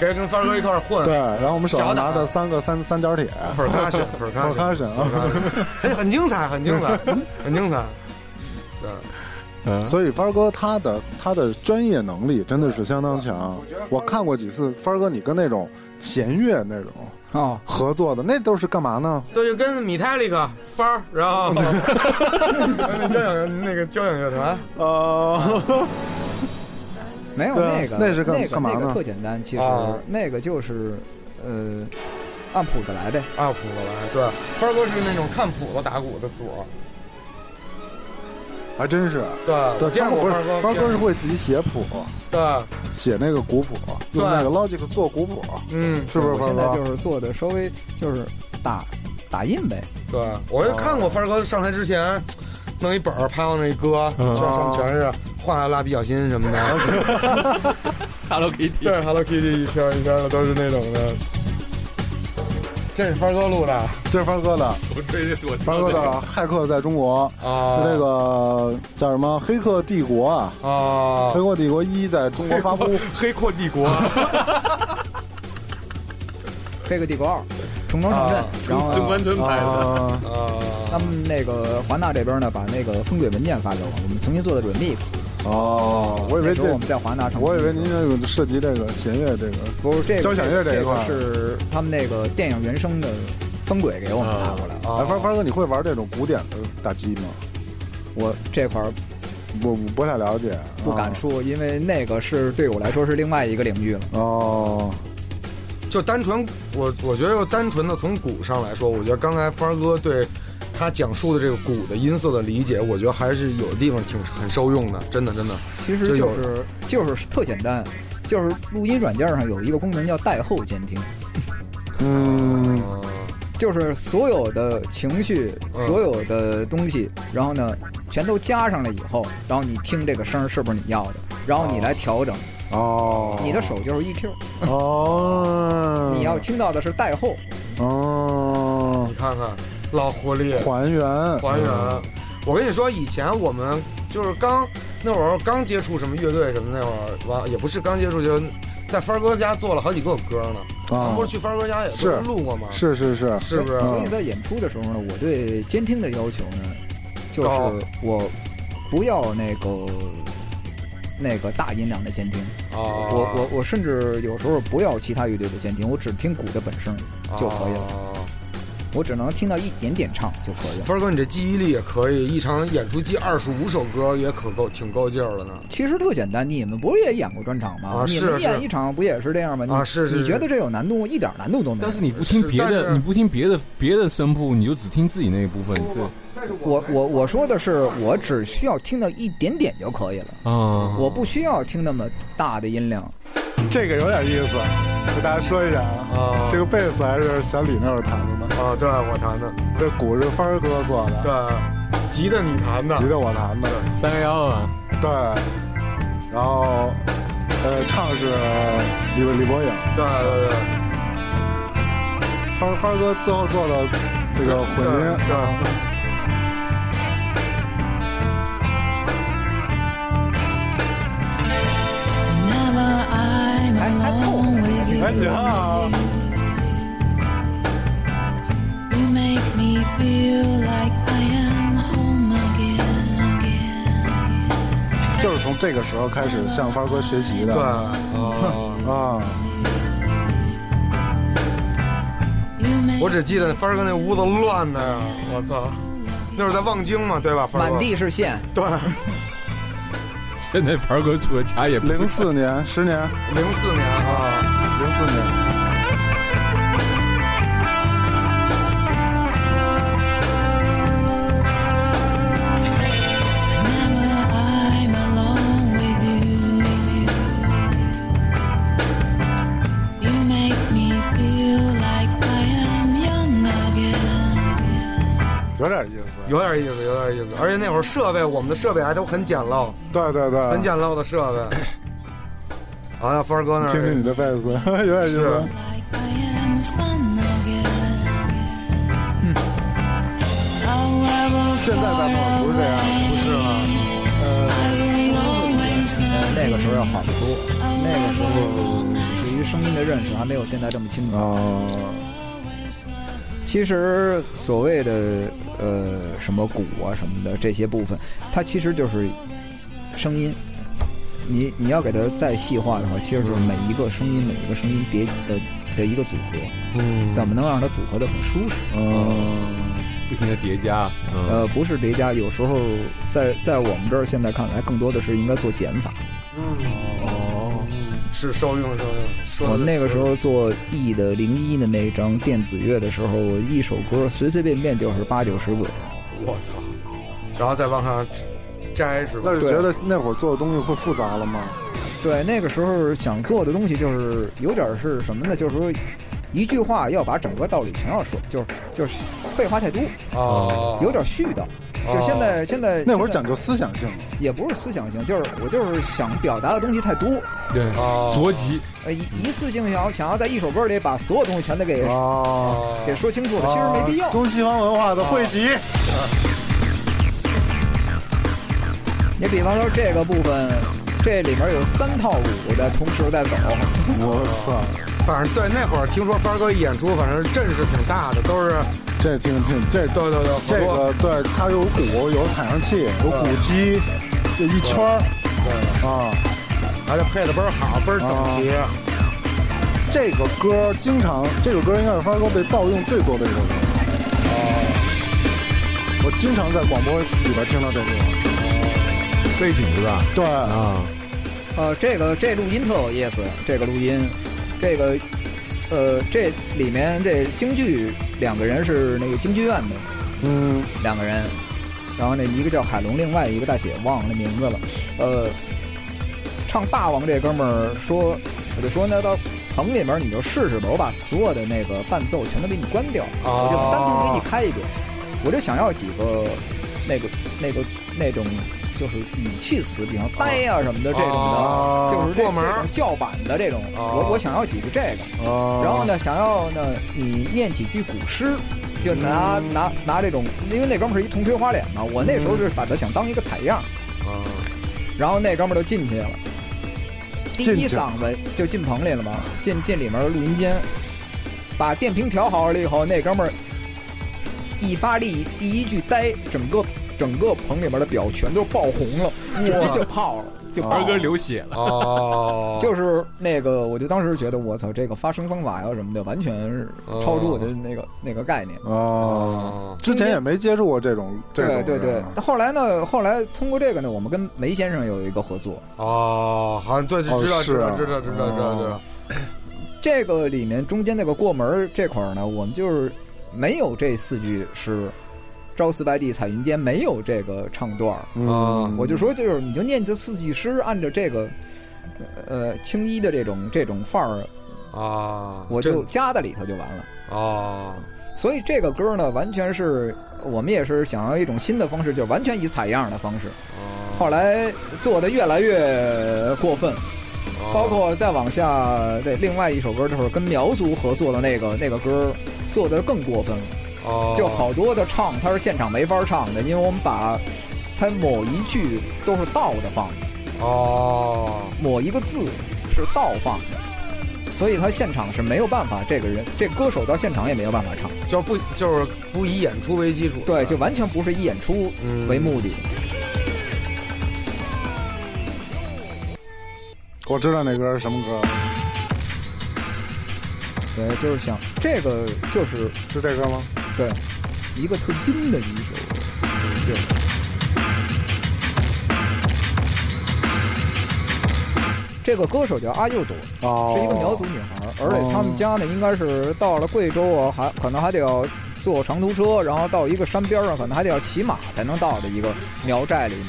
该跟帆儿哥一块儿混，对，然后我们手上拿着三个三三角铁 percussion percussion percussion 啊，很很精彩，很精彩，很精彩。对，嗯，所以帆儿哥他的他的专业能力真的是相当强。我看过几次帆儿哥你跟那种弦乐那种哦，合作的，那都是干嘛呢？对，就跟米泰利克帆儿，然后那交响那个交响乐团，呃，没有那个，那是干那个干嘛呢那个特简单，其实啊那个就是呃，按谱子来呗。按谱子来。对，帆儿哥是那种看谱子打鼓的主，还真是。对，对，我见他不是过帆儿哥，帆儿哥是会自己写谱，对，写那个鼓谱，用对那个 Logic 做鼓谱，嗯，是不是？现在就是做的稍微就是打打印呗。对，我就看过帆儿哥上台之前。弄一本儿，拍往那一搁，嗯这上全是画蜡笔小新什么的。Hello Kitty，对，Hello Kitty 一圈一圈的都是那种的。这是帆哥录的。这是帆哥的，我追着我帆哥的《骇客在中国》啊，这个叫什么《黑客帝国》啊，啊《黑，客帝国一》在中国发布，黑客帝国，黑客帝国二》《重装上阵啊》，然后中关村拍的，啊，他们那个华纳这边呢，把那个风轨文件发给我，我们重新做的 remix。哦，我以为这那时候我们在华纳上，我以为您这个涉及这个弦乐这个不是这个交响乐这一这块个是他们那个电影原声的分轨给我们拿过来。啊哎，帆帆哥，你会玩这种古典的打击吗？我这块儿我我不太了解，不敢说，因为那个是对我来说是另外一个领域了。哦。就单纯我我觉得就单纯的从鼓上来说，我觉得刚才帆儿哥对他讲述的这个鼓的音色的理解，我觉得还是有的地方挺很受用的，真的真的。其实就是就是特简单，就是录音软件上有一个功能叫带后监听，嗯，就是所有的情绪、嗯。所有的东西，然后呢全都加上了以后，然后你听这个声儿是不是你要的，然后你来调整，哦，你的手就是 EQ，哦，你要听到的是带后。哦。你看看，老狐狸，还原。还原。我跟你说，以前我们就是刚那会儿刚接触什么乐队什么那会儿，完也不是刚接触，就在帆哥家做了好几个歌呢。咱啊不是去帆哥家也是都录过吗？是是是，是不是？所以在演出的时候呢，我对监听的要求呢，就是我不要那个那个大音量的监听，啊，我我我甚至有时候不要其他乐队的监听，我只听鼓的本声就可以了，啊我只能听到一点点唱就可以了。峰儿哥，你这记忆力也可以，一场演出记二十五首歌也可够挺够劲儿了呢。其实特简单，你们不是也演过专场吗？啊你们是是演一场不也是这样吗？你啊是是是你觉得这有难度吗？一点难度都没有。但是你不听别的，你不听别的别的声部，你就只听自己那一部分，对我我我说的是，我只需要听到一点点就可以了，啊，我不需要听那么大的音量。这个有点意思，给大家说一下啊，啊，这个贝斯还是小李那儿弹的呢，啊，对我弹的，这鼓是帆儿哥做的，对，吉的你弹的，吉他我弹的，三个幺啊，对，然后呃唱是李李博颖，对对对，帆儿帆儿哥最后做的这个混音，对 am home again. 就是从这个时候开始向帆哥学习的，对，啊，啊，我只记得帆哥那屋子乱的呀，我操！那会儿在望京嘛，对吧？满地是线。对，现在凡哥住的家也不零四年，十年，零四年啊，零四年，Whenever I'm alone with you, you make me feel like I am young again. 有点意思，有点意思，有点意思。而且那会儿设备，我们的设备还都很简陋，对对对，很简陋的设备。好像帆儿哥那儿听听你的贝斯，有点意思是。现在咱们不是这样，不是吗呃那个时候要好得多，那个时候对于声音的认识还没有现在这么清楚。哦，其实所谓的呃什么鼓啊什么的这些部分，它其实就是声音。你你要给它再细化的话，其实是每一个声音每一个声音叠的的一个组合，嗯怎么能让它组合的很舒适？嗯，不停的叠加，嗯，呃，不是叠加，有时候在在我们这儿现在看来，更多的是应该做减法。哦，是受用受用。我那个时候做 E 的零一的那张电子乐的时候，我一首歌随随便便就是八九十个。我操，然后再往上摘是吧？那？就觉得那会儿做的东西会复杂了吗？对，那个时候想做的东西就是有点是什么呢？就是说，一句话要把整个道理全要说，就是就是废话太多，哦，有点絮叨。就现在现在现在那会儿讲究思想性，也不是思想性，就是我就是想表达的东西太多，对，哦。着急，呃，一一次性想要想要在一首歌里把所有东西全都给、哦，给说清楚了，其实没必要。中西方文化的汇集，你比方说这个部分，这里面有三套舞在同时在走，我操，反正对那会儿听说帆哥一演出，反正阵势挺大的，都是这挺挺这对对对，这个对，它有鼓，有采样器，有鼓机，就一圈儿对，啊。而且配的倍儿好，倍儿整齐。这个歌经常，这个歌应该是帆哥被盗用最多的一首歌。啊我经常在广播里边听到这歌。背景是吧？对，啊，呃，这个这录音特有意思，这个录音，这个呃，这里面这京剧两个人是那个京剧院的嗯，两个人，然后那一个叫海龙，另外一个大姐忘了那名字了，呃，唱霸王这哥们儿说，我就说那到棚里面你就试试吧，我把所有的那个伴奏全都给你关掉，我就单独给你开一遍，我就想要几个那个那个那种。就是语气词，比方呆啊什么的这种的，啊就是这过门叫板的这种，哦我我想要几个这个，啊，然后？呢，想要呢你念几句古诗，就拿、嗯拿拿这种，因为那哥们儿是一铜锤花脸嘛，我那时候是把他想当一个采样，啊，然后那哥们儿就进去了，第一嗓子就进棚里了嘛，进进里面的录音间，把电瓶调好了以后，那哥们儿一发力，第一句呆，整个整个棚里面的表全都爆红了，直接就泡了，就爆了。流血了。哦，就是那个，我就当时觉得，我操，这个发声方法呀什么的，完全是超出我的那个、那个概念。啊，哦，之前也没接触过这种，这种对对后来呢？后来通过这个呢，我们跟梅先生有一个合作。哦，好像对，知哦道知道知道知道知道知道哦。这个里面中间那个过门这块儿呢，我们就是没有这四句诗，“朝辞白帝彩云间”没有这个唱段儿。嗯，我就说，就是你就念这四句诗，按照这个呃青衣的这种这种范儿，啊，我就加在里头就完了。啊，所以这个歌呢，完全是我们也是想要一种新的方式，就是完全以采样的方式。后来做的越来越过分，哦包括再往下，那另外一首歌就是跟苗族合作的那个那个歌，做的更过分了。哦，就好多的唱，它是现场没法唱的，因为我们把它某一句都是倒着放的，哦，某一个字是倒放的，所以他现场是没有办法，这个人这歌手到现场也没有办法唱。就不就是不以演出为基础，对，就完全不是以演出嗯为目的。我知道那歌是什么歌，对，就是想这个就是是这歌吗？对一个特阴的一首，就这个歌手叫阿佑朵，哦，是一个苗族女孩，而且他们家呢应该是到了贵州啊，还可能还得要坐长途车，然后到一个山边上，可能还得要骑马才能到的一个苗寨里面。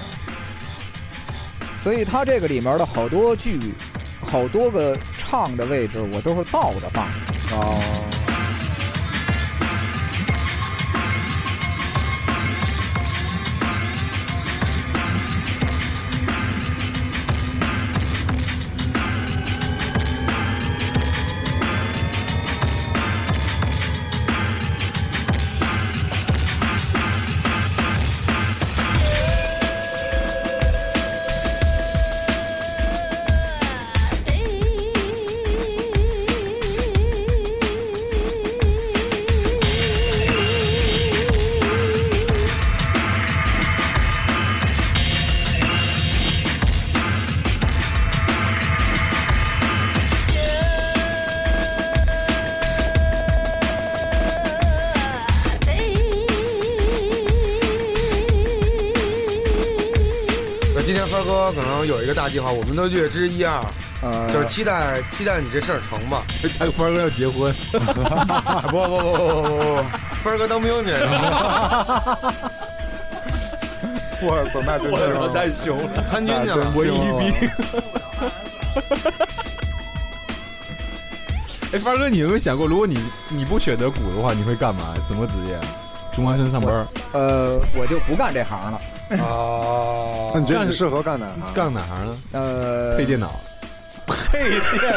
所以他这个里面的好多句，好多个唱的位置，我都是倒着放的。哦，有一个大计划，我们都略知一二，呃、就是期待期待你这事儿成吧。他跟哥要结婚，不不不不不不，帆哥当兵去。我操，那真是太凶了，参军去了，我一兵。哎，发哥，你有没有想过，如果你你不选择鼓的话，你会干嘛？什么职业？中关村上班？呃，我就不干这行了。啊。那你觉得你适合干哪行？干哪行呢？呃，配电脑。配电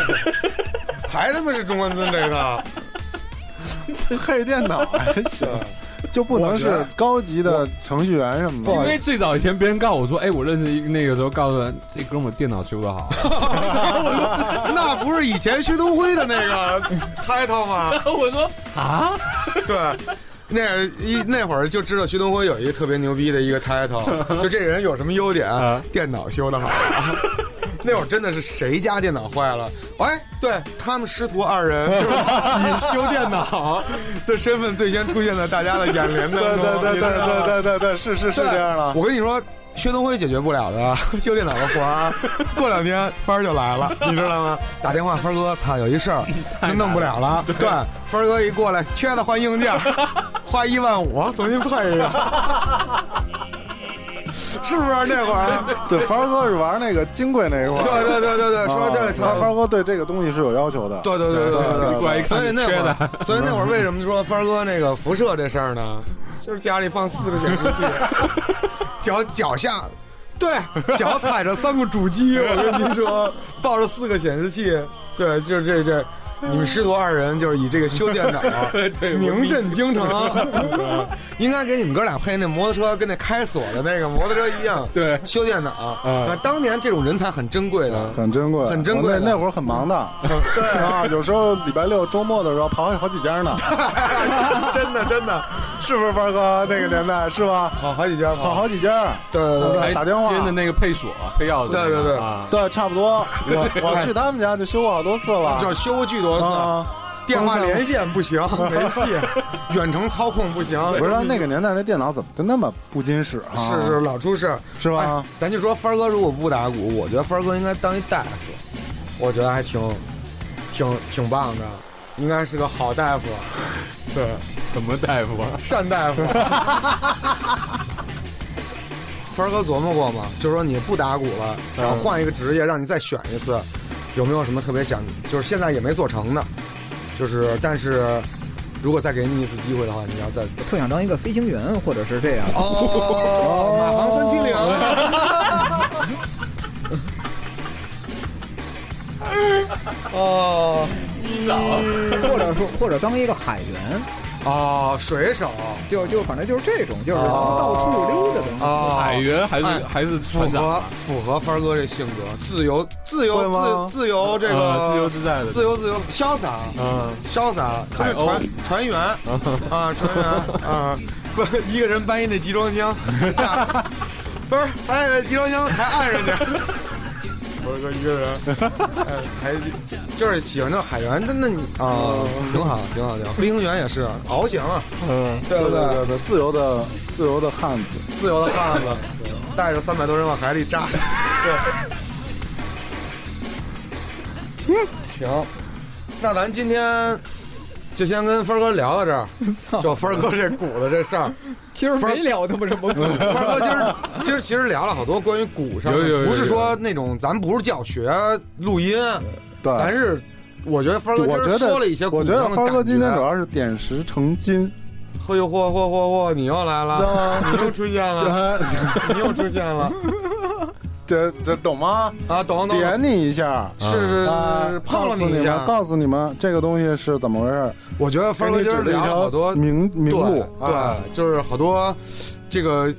还他妈是中关村这个，配电脑还行。就不能是高级的程序员什么的。因为最早以前别人告诉我说，哎，我认识一个那个时候告诉他，这哥们儿电脑修的好，那不是以前薛东辉的那个 title 吗？我说啊，对，那一那会儿就知道徐东辉有一个特别牛逼的一个 title，就这人有什么优点啊？电脑修的好。那会儿真的是谁家电脑坏了？哎，对他们师徒二人就是以修电脑的身份最先出现在大家的眼帘当对中。对对对你知道吗对对对对，是是是这样的。我跟你说，薛东辉解决不了的 修电脑的活儿，过两天帆儿就来了，你知道吗？打电话，帆儿哥，操，有一事儿，弄不了了。对，帆儿哥一过来，缺的换硬件，花一万五重新配一个，是不是那会儿？对，凡儿哥是玩那个金贵那一块儿。对对对对对，啊说对，凡哥对这个东西是有要求的。对对对对对所以那会儿，所以那会儿为什么说凡儿哥那个辐射这事儿呢？就是家里放四个显示器，脚脚下，对，脚踩着三个主机，我跟您说，抱着四个显示器，对，就是这这。你们师徒二人就是以这个修电脑 名震京城，应该给你们哥俩配那摩托车，跟那开锁的那个摩托车一样。对修电脑啊，当年这种人才很珍贵的，很珍贵，很珍贵那那会儿很忙的，对啊，有时候礼拜六周末的时候跑好几家呢，真的真的，是不是班哥那个年代是吧？跑好几家跑好几家，对对对打电话接的那个配锁、配钥匙，对对对啊，对，差不多。我我去他们家就修过好多次了，就修过巨多次，啊。电话连线不行，没戏；远程操控不行。我说那个年代那电脑怎么就那么不经使啊？是是老出事，是吧哎？咱就说帆儿哥如果不打鼓，我觉得帆儿哥应该当一大夫，我觉得还挺挺挺棒的，应该是个好大夫。对，什么大夫啊？单大夫。帆儿哥琢磨过吗？就是说你不打鼓了，想换一个职业，让你再选一次，有没有什么特别想？就是现在也没做成的，就是但是如果再给你一次机会的话，你要再特想当一个飞行员，或者是这样。哦，马航三七零。哦或者说或者当一个海员，哦，水手。就就反正就是这种，就是到处溜达的那种。哦，海员还是、哎还是符合符合帆哥这性格，自由自由自自由这个啊自由自在的。自由自由潇洒嗯，潇洒，他是船船员。啊船员啊，不一个人搬一那集装箱，不是哎集装箱还按上去。我说一个人，哎，还就是喜欢这海员，那那你啊，挺好，挺好，挺好。飞行员也是翱翔啊，嗯，对不对对对，自由的自由的汉子，自由的汉子，带着三百多人往海里扎。对，嗯，行，那咱今天就先跟分儿哥聊到这儿，就分儿哥这鼓的这事儿。其实没聊他妈什么帆儿 哥今儿今儿其实聊了好多关于鼓上的，有有有有。不是说那种咱不是教学录音，对，咱是。我觉得分儿哥今儿我觉得说了一些鼓我觉得分儿哥今天主要是点石成金，嚯哟嚯嚯嚯嚯，你又来了，你又出现了，你又出现了这这懂吗？啊！懂懂，点你一下，是是啊是，碰了你一下们，。告诉你们这个东西是怎么回事，我觉得帆儿哥今儿聊了好多明明路，对就是好多这个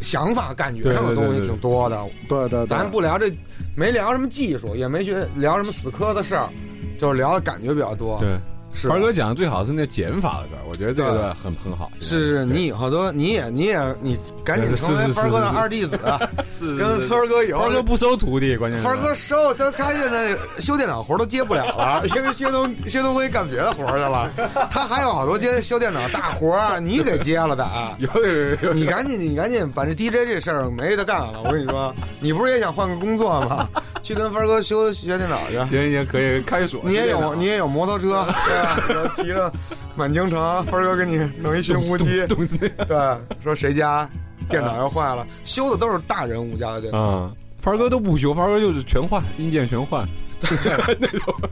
想法、感觉上的东西挺多的。对对对，咱不聊这，没聊什么技术，也没学聊什么死磕的事儿，就是聊的感觉比较多。对，是吧凡哥讲的最好是那减法的事儿，我觉得这个很很好。是是，你以后都你也你也你赶紧成为是是是帆哥的二弟子，是跟帆儿哥以后凡哥不收徒弟，关键是帆哥收，他他现在修电脑活儿都接不了了，因为薛东薛东辉干别的活儿去了，他还有好多接修电脑大活你给接了的啊。有有有有，你赶紧，你赶紧把这 DJ 这事儿没得干了。我跟你说，你不是也想换个工作吗？去跟帆儿哥修学电脑去。行行可以开锁。你也有，你也有摩托车，然后骑着满京城，帆儿哥给你弄一寻呼机，对，说谁家电脑要坏了，修的都是大人物家的电脑。啊，凡儿哥都不修，凡儿哥就是全换，硬件全换。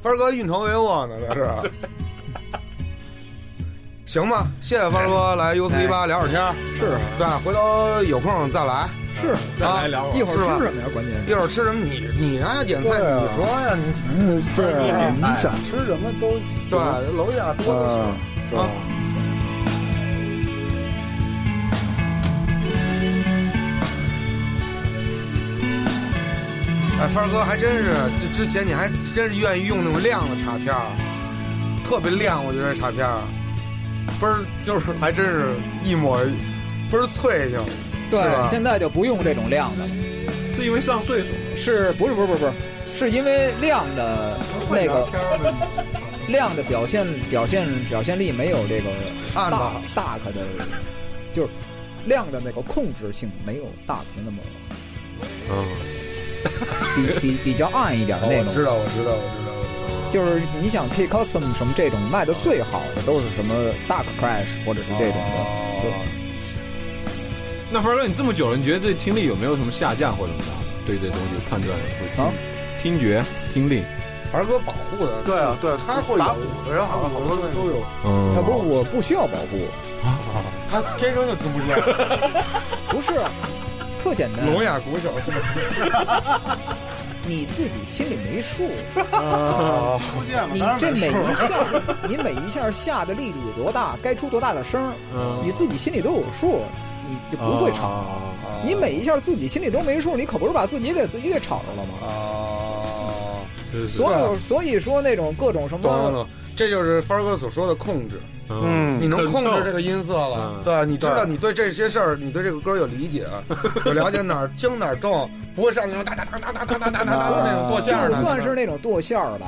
帆 儿哥运筹帷幄呢，这是。行吧，谢谢凡儿哥来 U 四一八聊会儿天。是对，回头有空再来。是，咱聊一会儿吃什么呀？关键一会儿吃什么？你你呢？点菜，你说呀，你你想吃什么都对，楼下多得是，啊。哎，帆哥还真是，这之前你还真是愿意用那种亮的插片儿，特别亮，我觉得插片儿，倍儿就是还真是一抹，倍儿脆性。对，现在就不用这种亮的。了，是因为上岁数，是不是不是不是不是，是因为亮的那个 亮的表现表现表现力没有这个大暗的大可的，就是亮的那个控制性没有大可那么嗯，比比比较暗一点的那种。哦我知道，我知道，我知道，我知道。就是你想 K Custom 什么这种卖的最好的都是什么 Dark Crash 或者是这种的，就那凡哥，你这么久了，你觉得对听力有没有什么下降或者怎么着？对这东西判断会啊听觉、听力，凡儿哥保护的，对啊，对，他会有打鼓的人好像好多都有。嗯要不我不需要保护，他天生就听不见，不是，特简单，聋哑鼓手？你自己心里没数，啊，听不见了，你这每一下，你每一下下的力度有多大，该出多大的声，嗯你自己心里都有数，你就不会吵。啊你每一下自己心里都没数，你可不是把自己给自己给吵着了吗？啊，是是所有所以说那种各种什么，懂懂，这就是帆儿哥所说的控制，嗯，你能控制这个，音色了嗯，对，你知道你对这些事儿，你对这个歌有理解，有了解哪儿轻哪儿重，不会上那种哒哒哒哒哒哒哒哒哒的那种剁就馅儿的，算是那种剁馅儿的，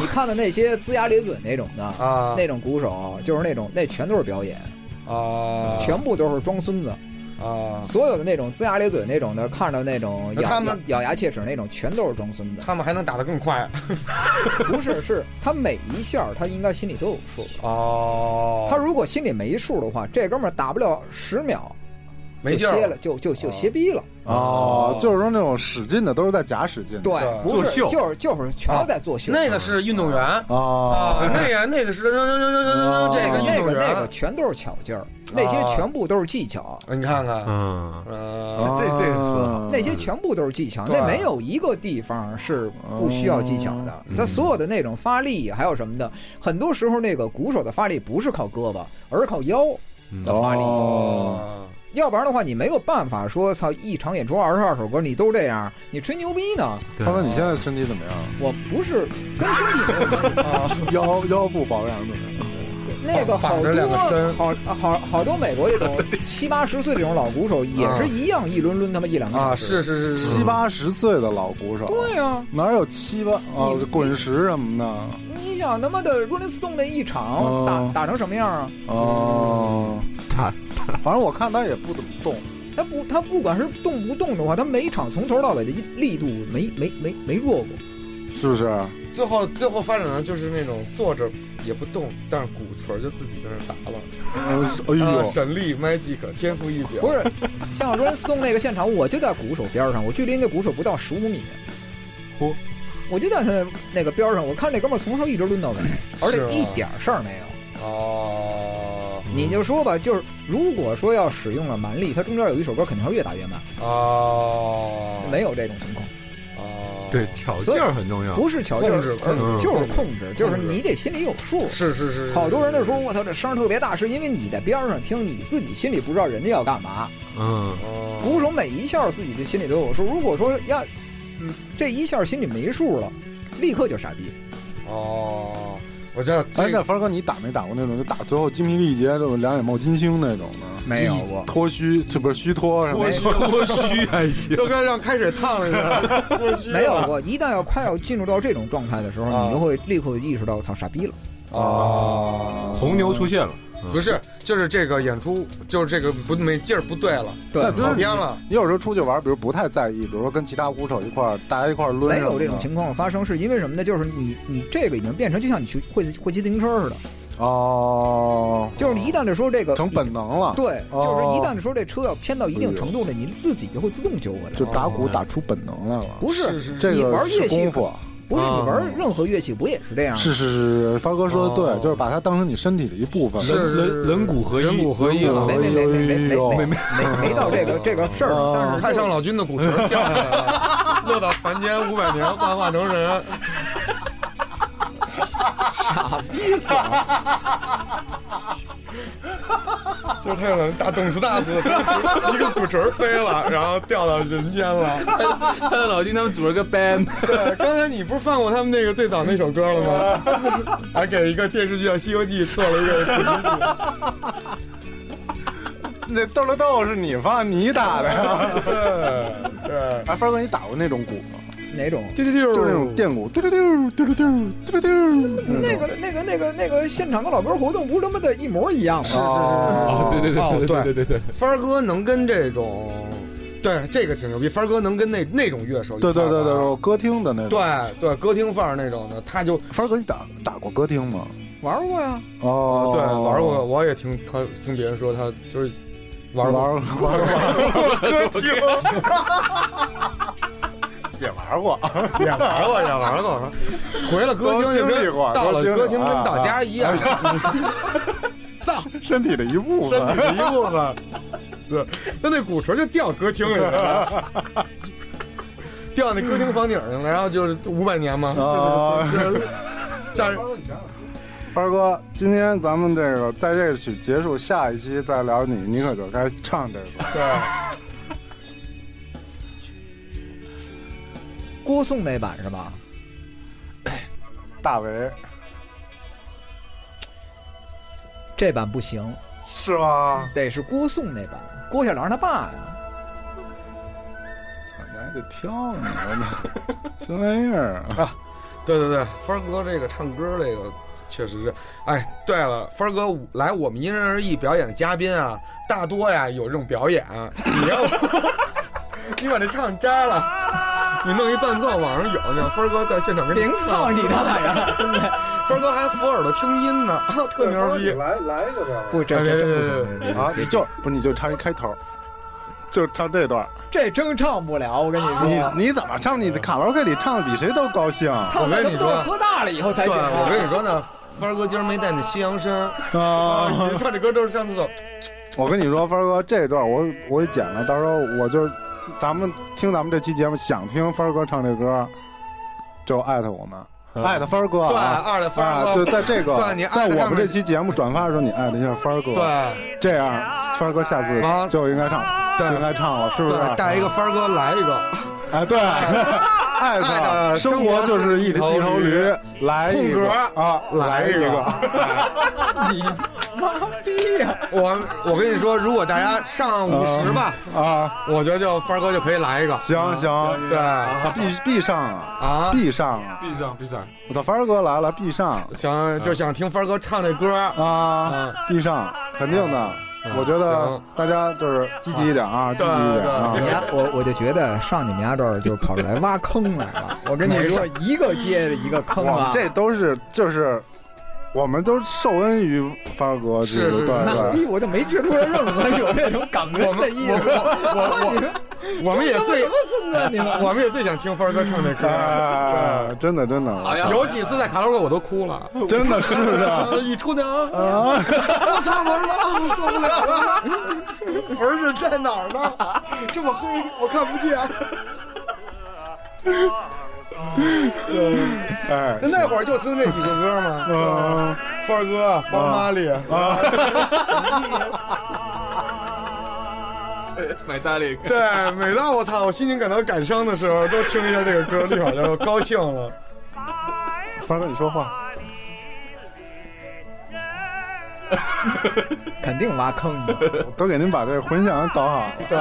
你看的那些龇牙咧嘴那种的。啊那种鼓手就是那种，那全都是表演，啊，全部都是装孙子。啊，所有的那种龇牙咧嘴那种的，看着那种咬他们咬咬牙切齿那种，全都是装孙子。他们还能打得更快 不是，是他每一下他应该心里都有数。哦，他如果心里没数的话，这哥们儿打不了十秒没劲儿歇了，就就就歇逼了。哦，就是说那种使劲的都是在假使劲。对，不是，就是就是全是在作秀。那个是运动员啊，啊，那个那个是这个运那个那个全都是巧劲儿，那些全部都是技巧，你看看，嗯，呃，这这这那些全部都是技巧，那没有一个地方是不需要技巧的。他所有的那种发力还有什么的，很多时候那个鼓手的发力不是靠胳膊，而是靠腰的发力。哦，要不然的话，你没有办法说操一场演出二十二首歌，你都这样，你吹牛逼呢？他说你现在身体怎么样？我不是跟身体没有关系啊。腰腰部保养怎么样？那个好绑着两个身多好好好多美国这种七八十岁这种老鼓手也是一样，一轮轮他妈一两个啊，小时。是是是是七八十岁的老鼓手，对呀、哪有七八啊滚石什么的？你想他妈的 Rolling Stone 那一场哦打打成什么样啊？哦，他 反正我看他也不怎么动。他不他不管是动不动的话，他每一场从头到尾的力度没没没没弱过。是不是？最后最后发展的就是那种坐着也不动，但是鼓槌就自己在那打了。哎呦，啊神力 magic 天赋异禀，不是，像 Rolling Stone 那个现场，我就在鼓手边上，我距离那鼓手不到十五米。嚯！我就在他那个边上，我看那哥们儿从头一直抡到尾，而且一点事儿没有。哦你就说吧，就是如果说要使用了蛮力，它中间有一首歌肯定会越打越慢，哦，没有这种情况。哦，对巧劲儿很重要，不是巧劲儿控制控制呃就是控制控制，就是你得心里有数。是是是，好多人都说我操这声儿特别大，是因为你在边上听，你自己心里不知道人家要干嘛。嗯，哦鼓手每一下自己的心里都有数。如果说要，嗯，这一下心里没数了，立刻就傻逼。哦，我知道哎，这个那凡哥，你打没打过那种就打最后精疲力竭，这种两眼冒金星那种的？没有过脱虚，这不是虚脱什么的？多虚 还行，都该让开水烫了一下，没有过，一旦要快要进入到这种状态的时候，啊你就会立刻意识到，操，傻逼了。啊，红牛出现了，不是，就是这个演出，就是这个不没劲儿不对了，对那，跑偏了。你有时候出去玩，比如不太在意，比如说跟其他鼓手一块儿，大家一块儿抡，没有这种情况发生，是因为什么呢？就是你你这个已经变成就像你去会会骑自行车似的，哦，就是你一旦的说这个成本能了，对，哦就是一旦的说这车要偏到一定程度了，你自己就会自动揪回来。就打鼓打出本能来了。不是是是这你玩个是乐器功夫，不是你啊玩任何乐器不也是这样吗？是是是，发哥说的对，哦就是把它当成你身体的一部分。是人人骨合一人骨合一了，没没没没没没没没没没到这个这个事儿但是太上老君的骨髓掉下来了，落到凡间五百年，幻化成人。傻逼死了。就是他可能大动次大次，一个鼓槌飞了，然后掉到人间了。他的老金他们组了个 band，对，刚才你不是放过他们那个最早那首歌了吗？还给一个电视剧叫《西游记》做了一个主题曲。那豆了豆是你放你打的呀？对对，哎，峰哥，你打过那种鼓吗？哪种？丢丢丢，就是那种电鼓，丢丢丢，丢丢丢，丢丢丢。那个那个那个那个现场的老歌活动不是他妈的一模一样吗？是是是，对对对对对对对。帆哥能跟这种，对这个挺牛逼。帆哥能跟那那种乐手，对对对对，歌厅的那种，对对歌厅范儿那种的，他就帆哥，你打打过歌厅吗？玩过呀，哦，对，玩过，我也听他听别人说他就是玩玩玩玩歌厅。也玩 过。也玩过也玩过，回了歌厅经历过到了歌厅跟啊到家一样，脏 身体的一部分。身体的一部分。对，那那鼓槌就掉歌厅里去了。掉那歌厅房顶上了，然后就是五百年嘛，啊就是就是站帆哥，今天咱们这个在这曲结束，下一期再聊你，你可就该唱这个。对，郭颂那版是吧？大为这版不行，是吗？得是郭颂那版，郭小狼他爸呀。操，你还得挑呢，什么玩意儿啊？对对对，帆儿哥这个唱歌这个确实是，哎，对了，帆儿哥来我们因人而异表演的嘉宾啊，大多呀有这种表演，你要你把这唱摘了，你弄一伴奏网上有，那帆儿哥在现场跟别操你大爷！真的帆儿哥还扶耳朵听音呢，啊，特牛逼。来来一个这不，这这真不行！你就不你就唱一开头，就唱这段。这真唱不了。我跟你你说，你怎么唱？你的卡拉 OK 里唱的比谁都高兴操，我跟你说喝大了以后才对，行。我跟你说呢，帆儿哥今儿没带那西洋参啊，啊！你唱这歌都是上厕所。我跟你说，帆哥这段我我给剪了，到时候我就咱们听咱们这期节目，想听帆哥唱这歌，就艾特我们，艾特帆哥对，啊。二的帆儿啊，哥，就在这个，对你在我们这期节目转发的时候，你艾特一下帆哥，对。这样帆哥下次啊就应该唱，对。就应该唱了，是不是？带一个帆儿哥来一个，哎，对，艾 艾特特生活就是一生活是一头一头驴驴，来一个。空格啊，来一个，你 妈逼呀！我我跟你说，如果大家上五十吧，啊，我觉得就帆儿哥就可以来一个。行行，对咱，必必上啊，啊，必上啊！闭上必上，我操，凡儿哥来了，必上想就想听帆儿哥唱这歌。啊嗯，必上，肯定的。我觉得大家就是积极一点啊，积极一点啊你。家我我就觉得上你们家这儿就跑出来挖坑来了。我跟你说，一个接着一个坑啊！这都是就是，我们都受恩于凡儿哥，是是对那对逼我就没觉出来任何有那种感恩的意思。我我 我们也最什么孙子？你们 我们也最想听帆儿哥唱这歌。哎，真的真的，对有几次在卡拉 OK 我都哭了。真的是的。一出娘，啊，我操！我我受不了了，儿子在哪儿呢？这么黑，我看不见。哎，那会儿就听这几个歌吗？嗯，范儿哥、帮妈里啊，买大力，对，每当我操我心情感到感伤的时候，都听一下这个歌，立马就高兴了。范儿哥你说话，肯定挖坑。都给您把这个混响搞好了。对，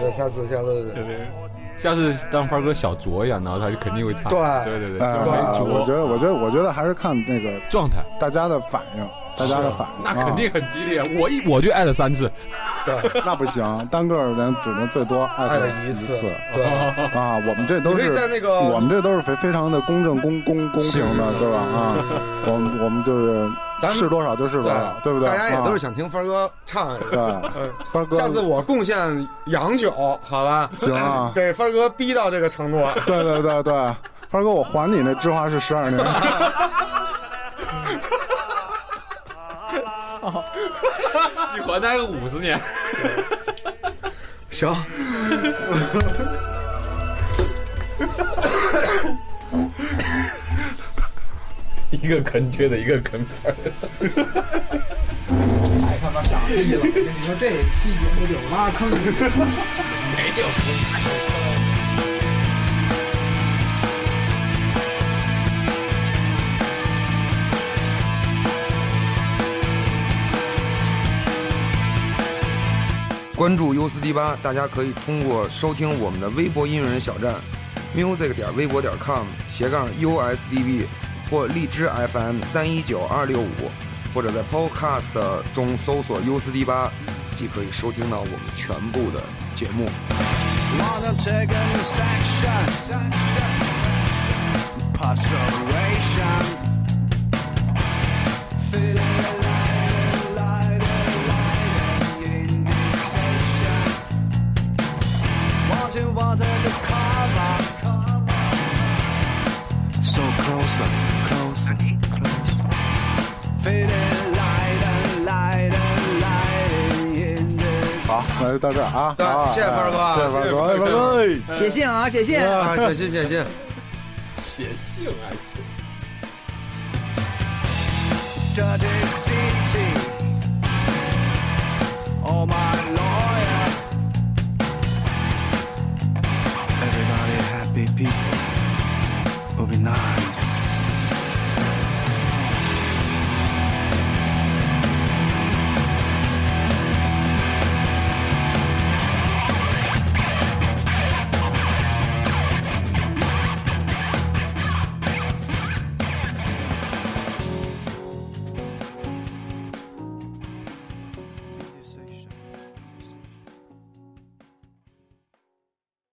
对，下次下次，下次当发哥小酌一样，然后他就肯定会唱。对。对对我觉得我觉得我觉得还是看那个状态，大家的反应，大家的反应。那肯定啊很激烈。我一我就艾特三次，对，那不行，单个人只能最多艾特一次次，对。啊，我们这都是在那个我们这都是非非常的公正、公公公平的，对吧？啊，我们我们就是咱是多少就是多少，对不对？大家也都是啊想听帆儿哥唱。对。嗯，帆哥，下次我贡献洋酒，好吧？行啊给帆儿哥逼到这个程度。对对对对，帆哥，我还你那芝华士十二年。你还贷个五十年。行，一个坑缺的，一个坑太。他妈傻逼了！我跟你说，这期节目就是挖坑，没有。关注 U 四 D 八，大家可以通过收听我们的微博音乐人小站，music 点微博点 com 斜杠 USDB 或荔枝 FM 三一九二六五，或者在 Podcast 中搜索 U 四 D 八，即可以收听到我们全部的节目。Wanna closer, closer Feeling light and light and light in this 好，那就到这儿啊。对好谢谢范儿哥谢谢范儿哥，哎范儿哥。写信啊，写信。啊，谢谢谢谢。写信还是？dirty city. Oh my lawyer. Everybody happy people will be nice.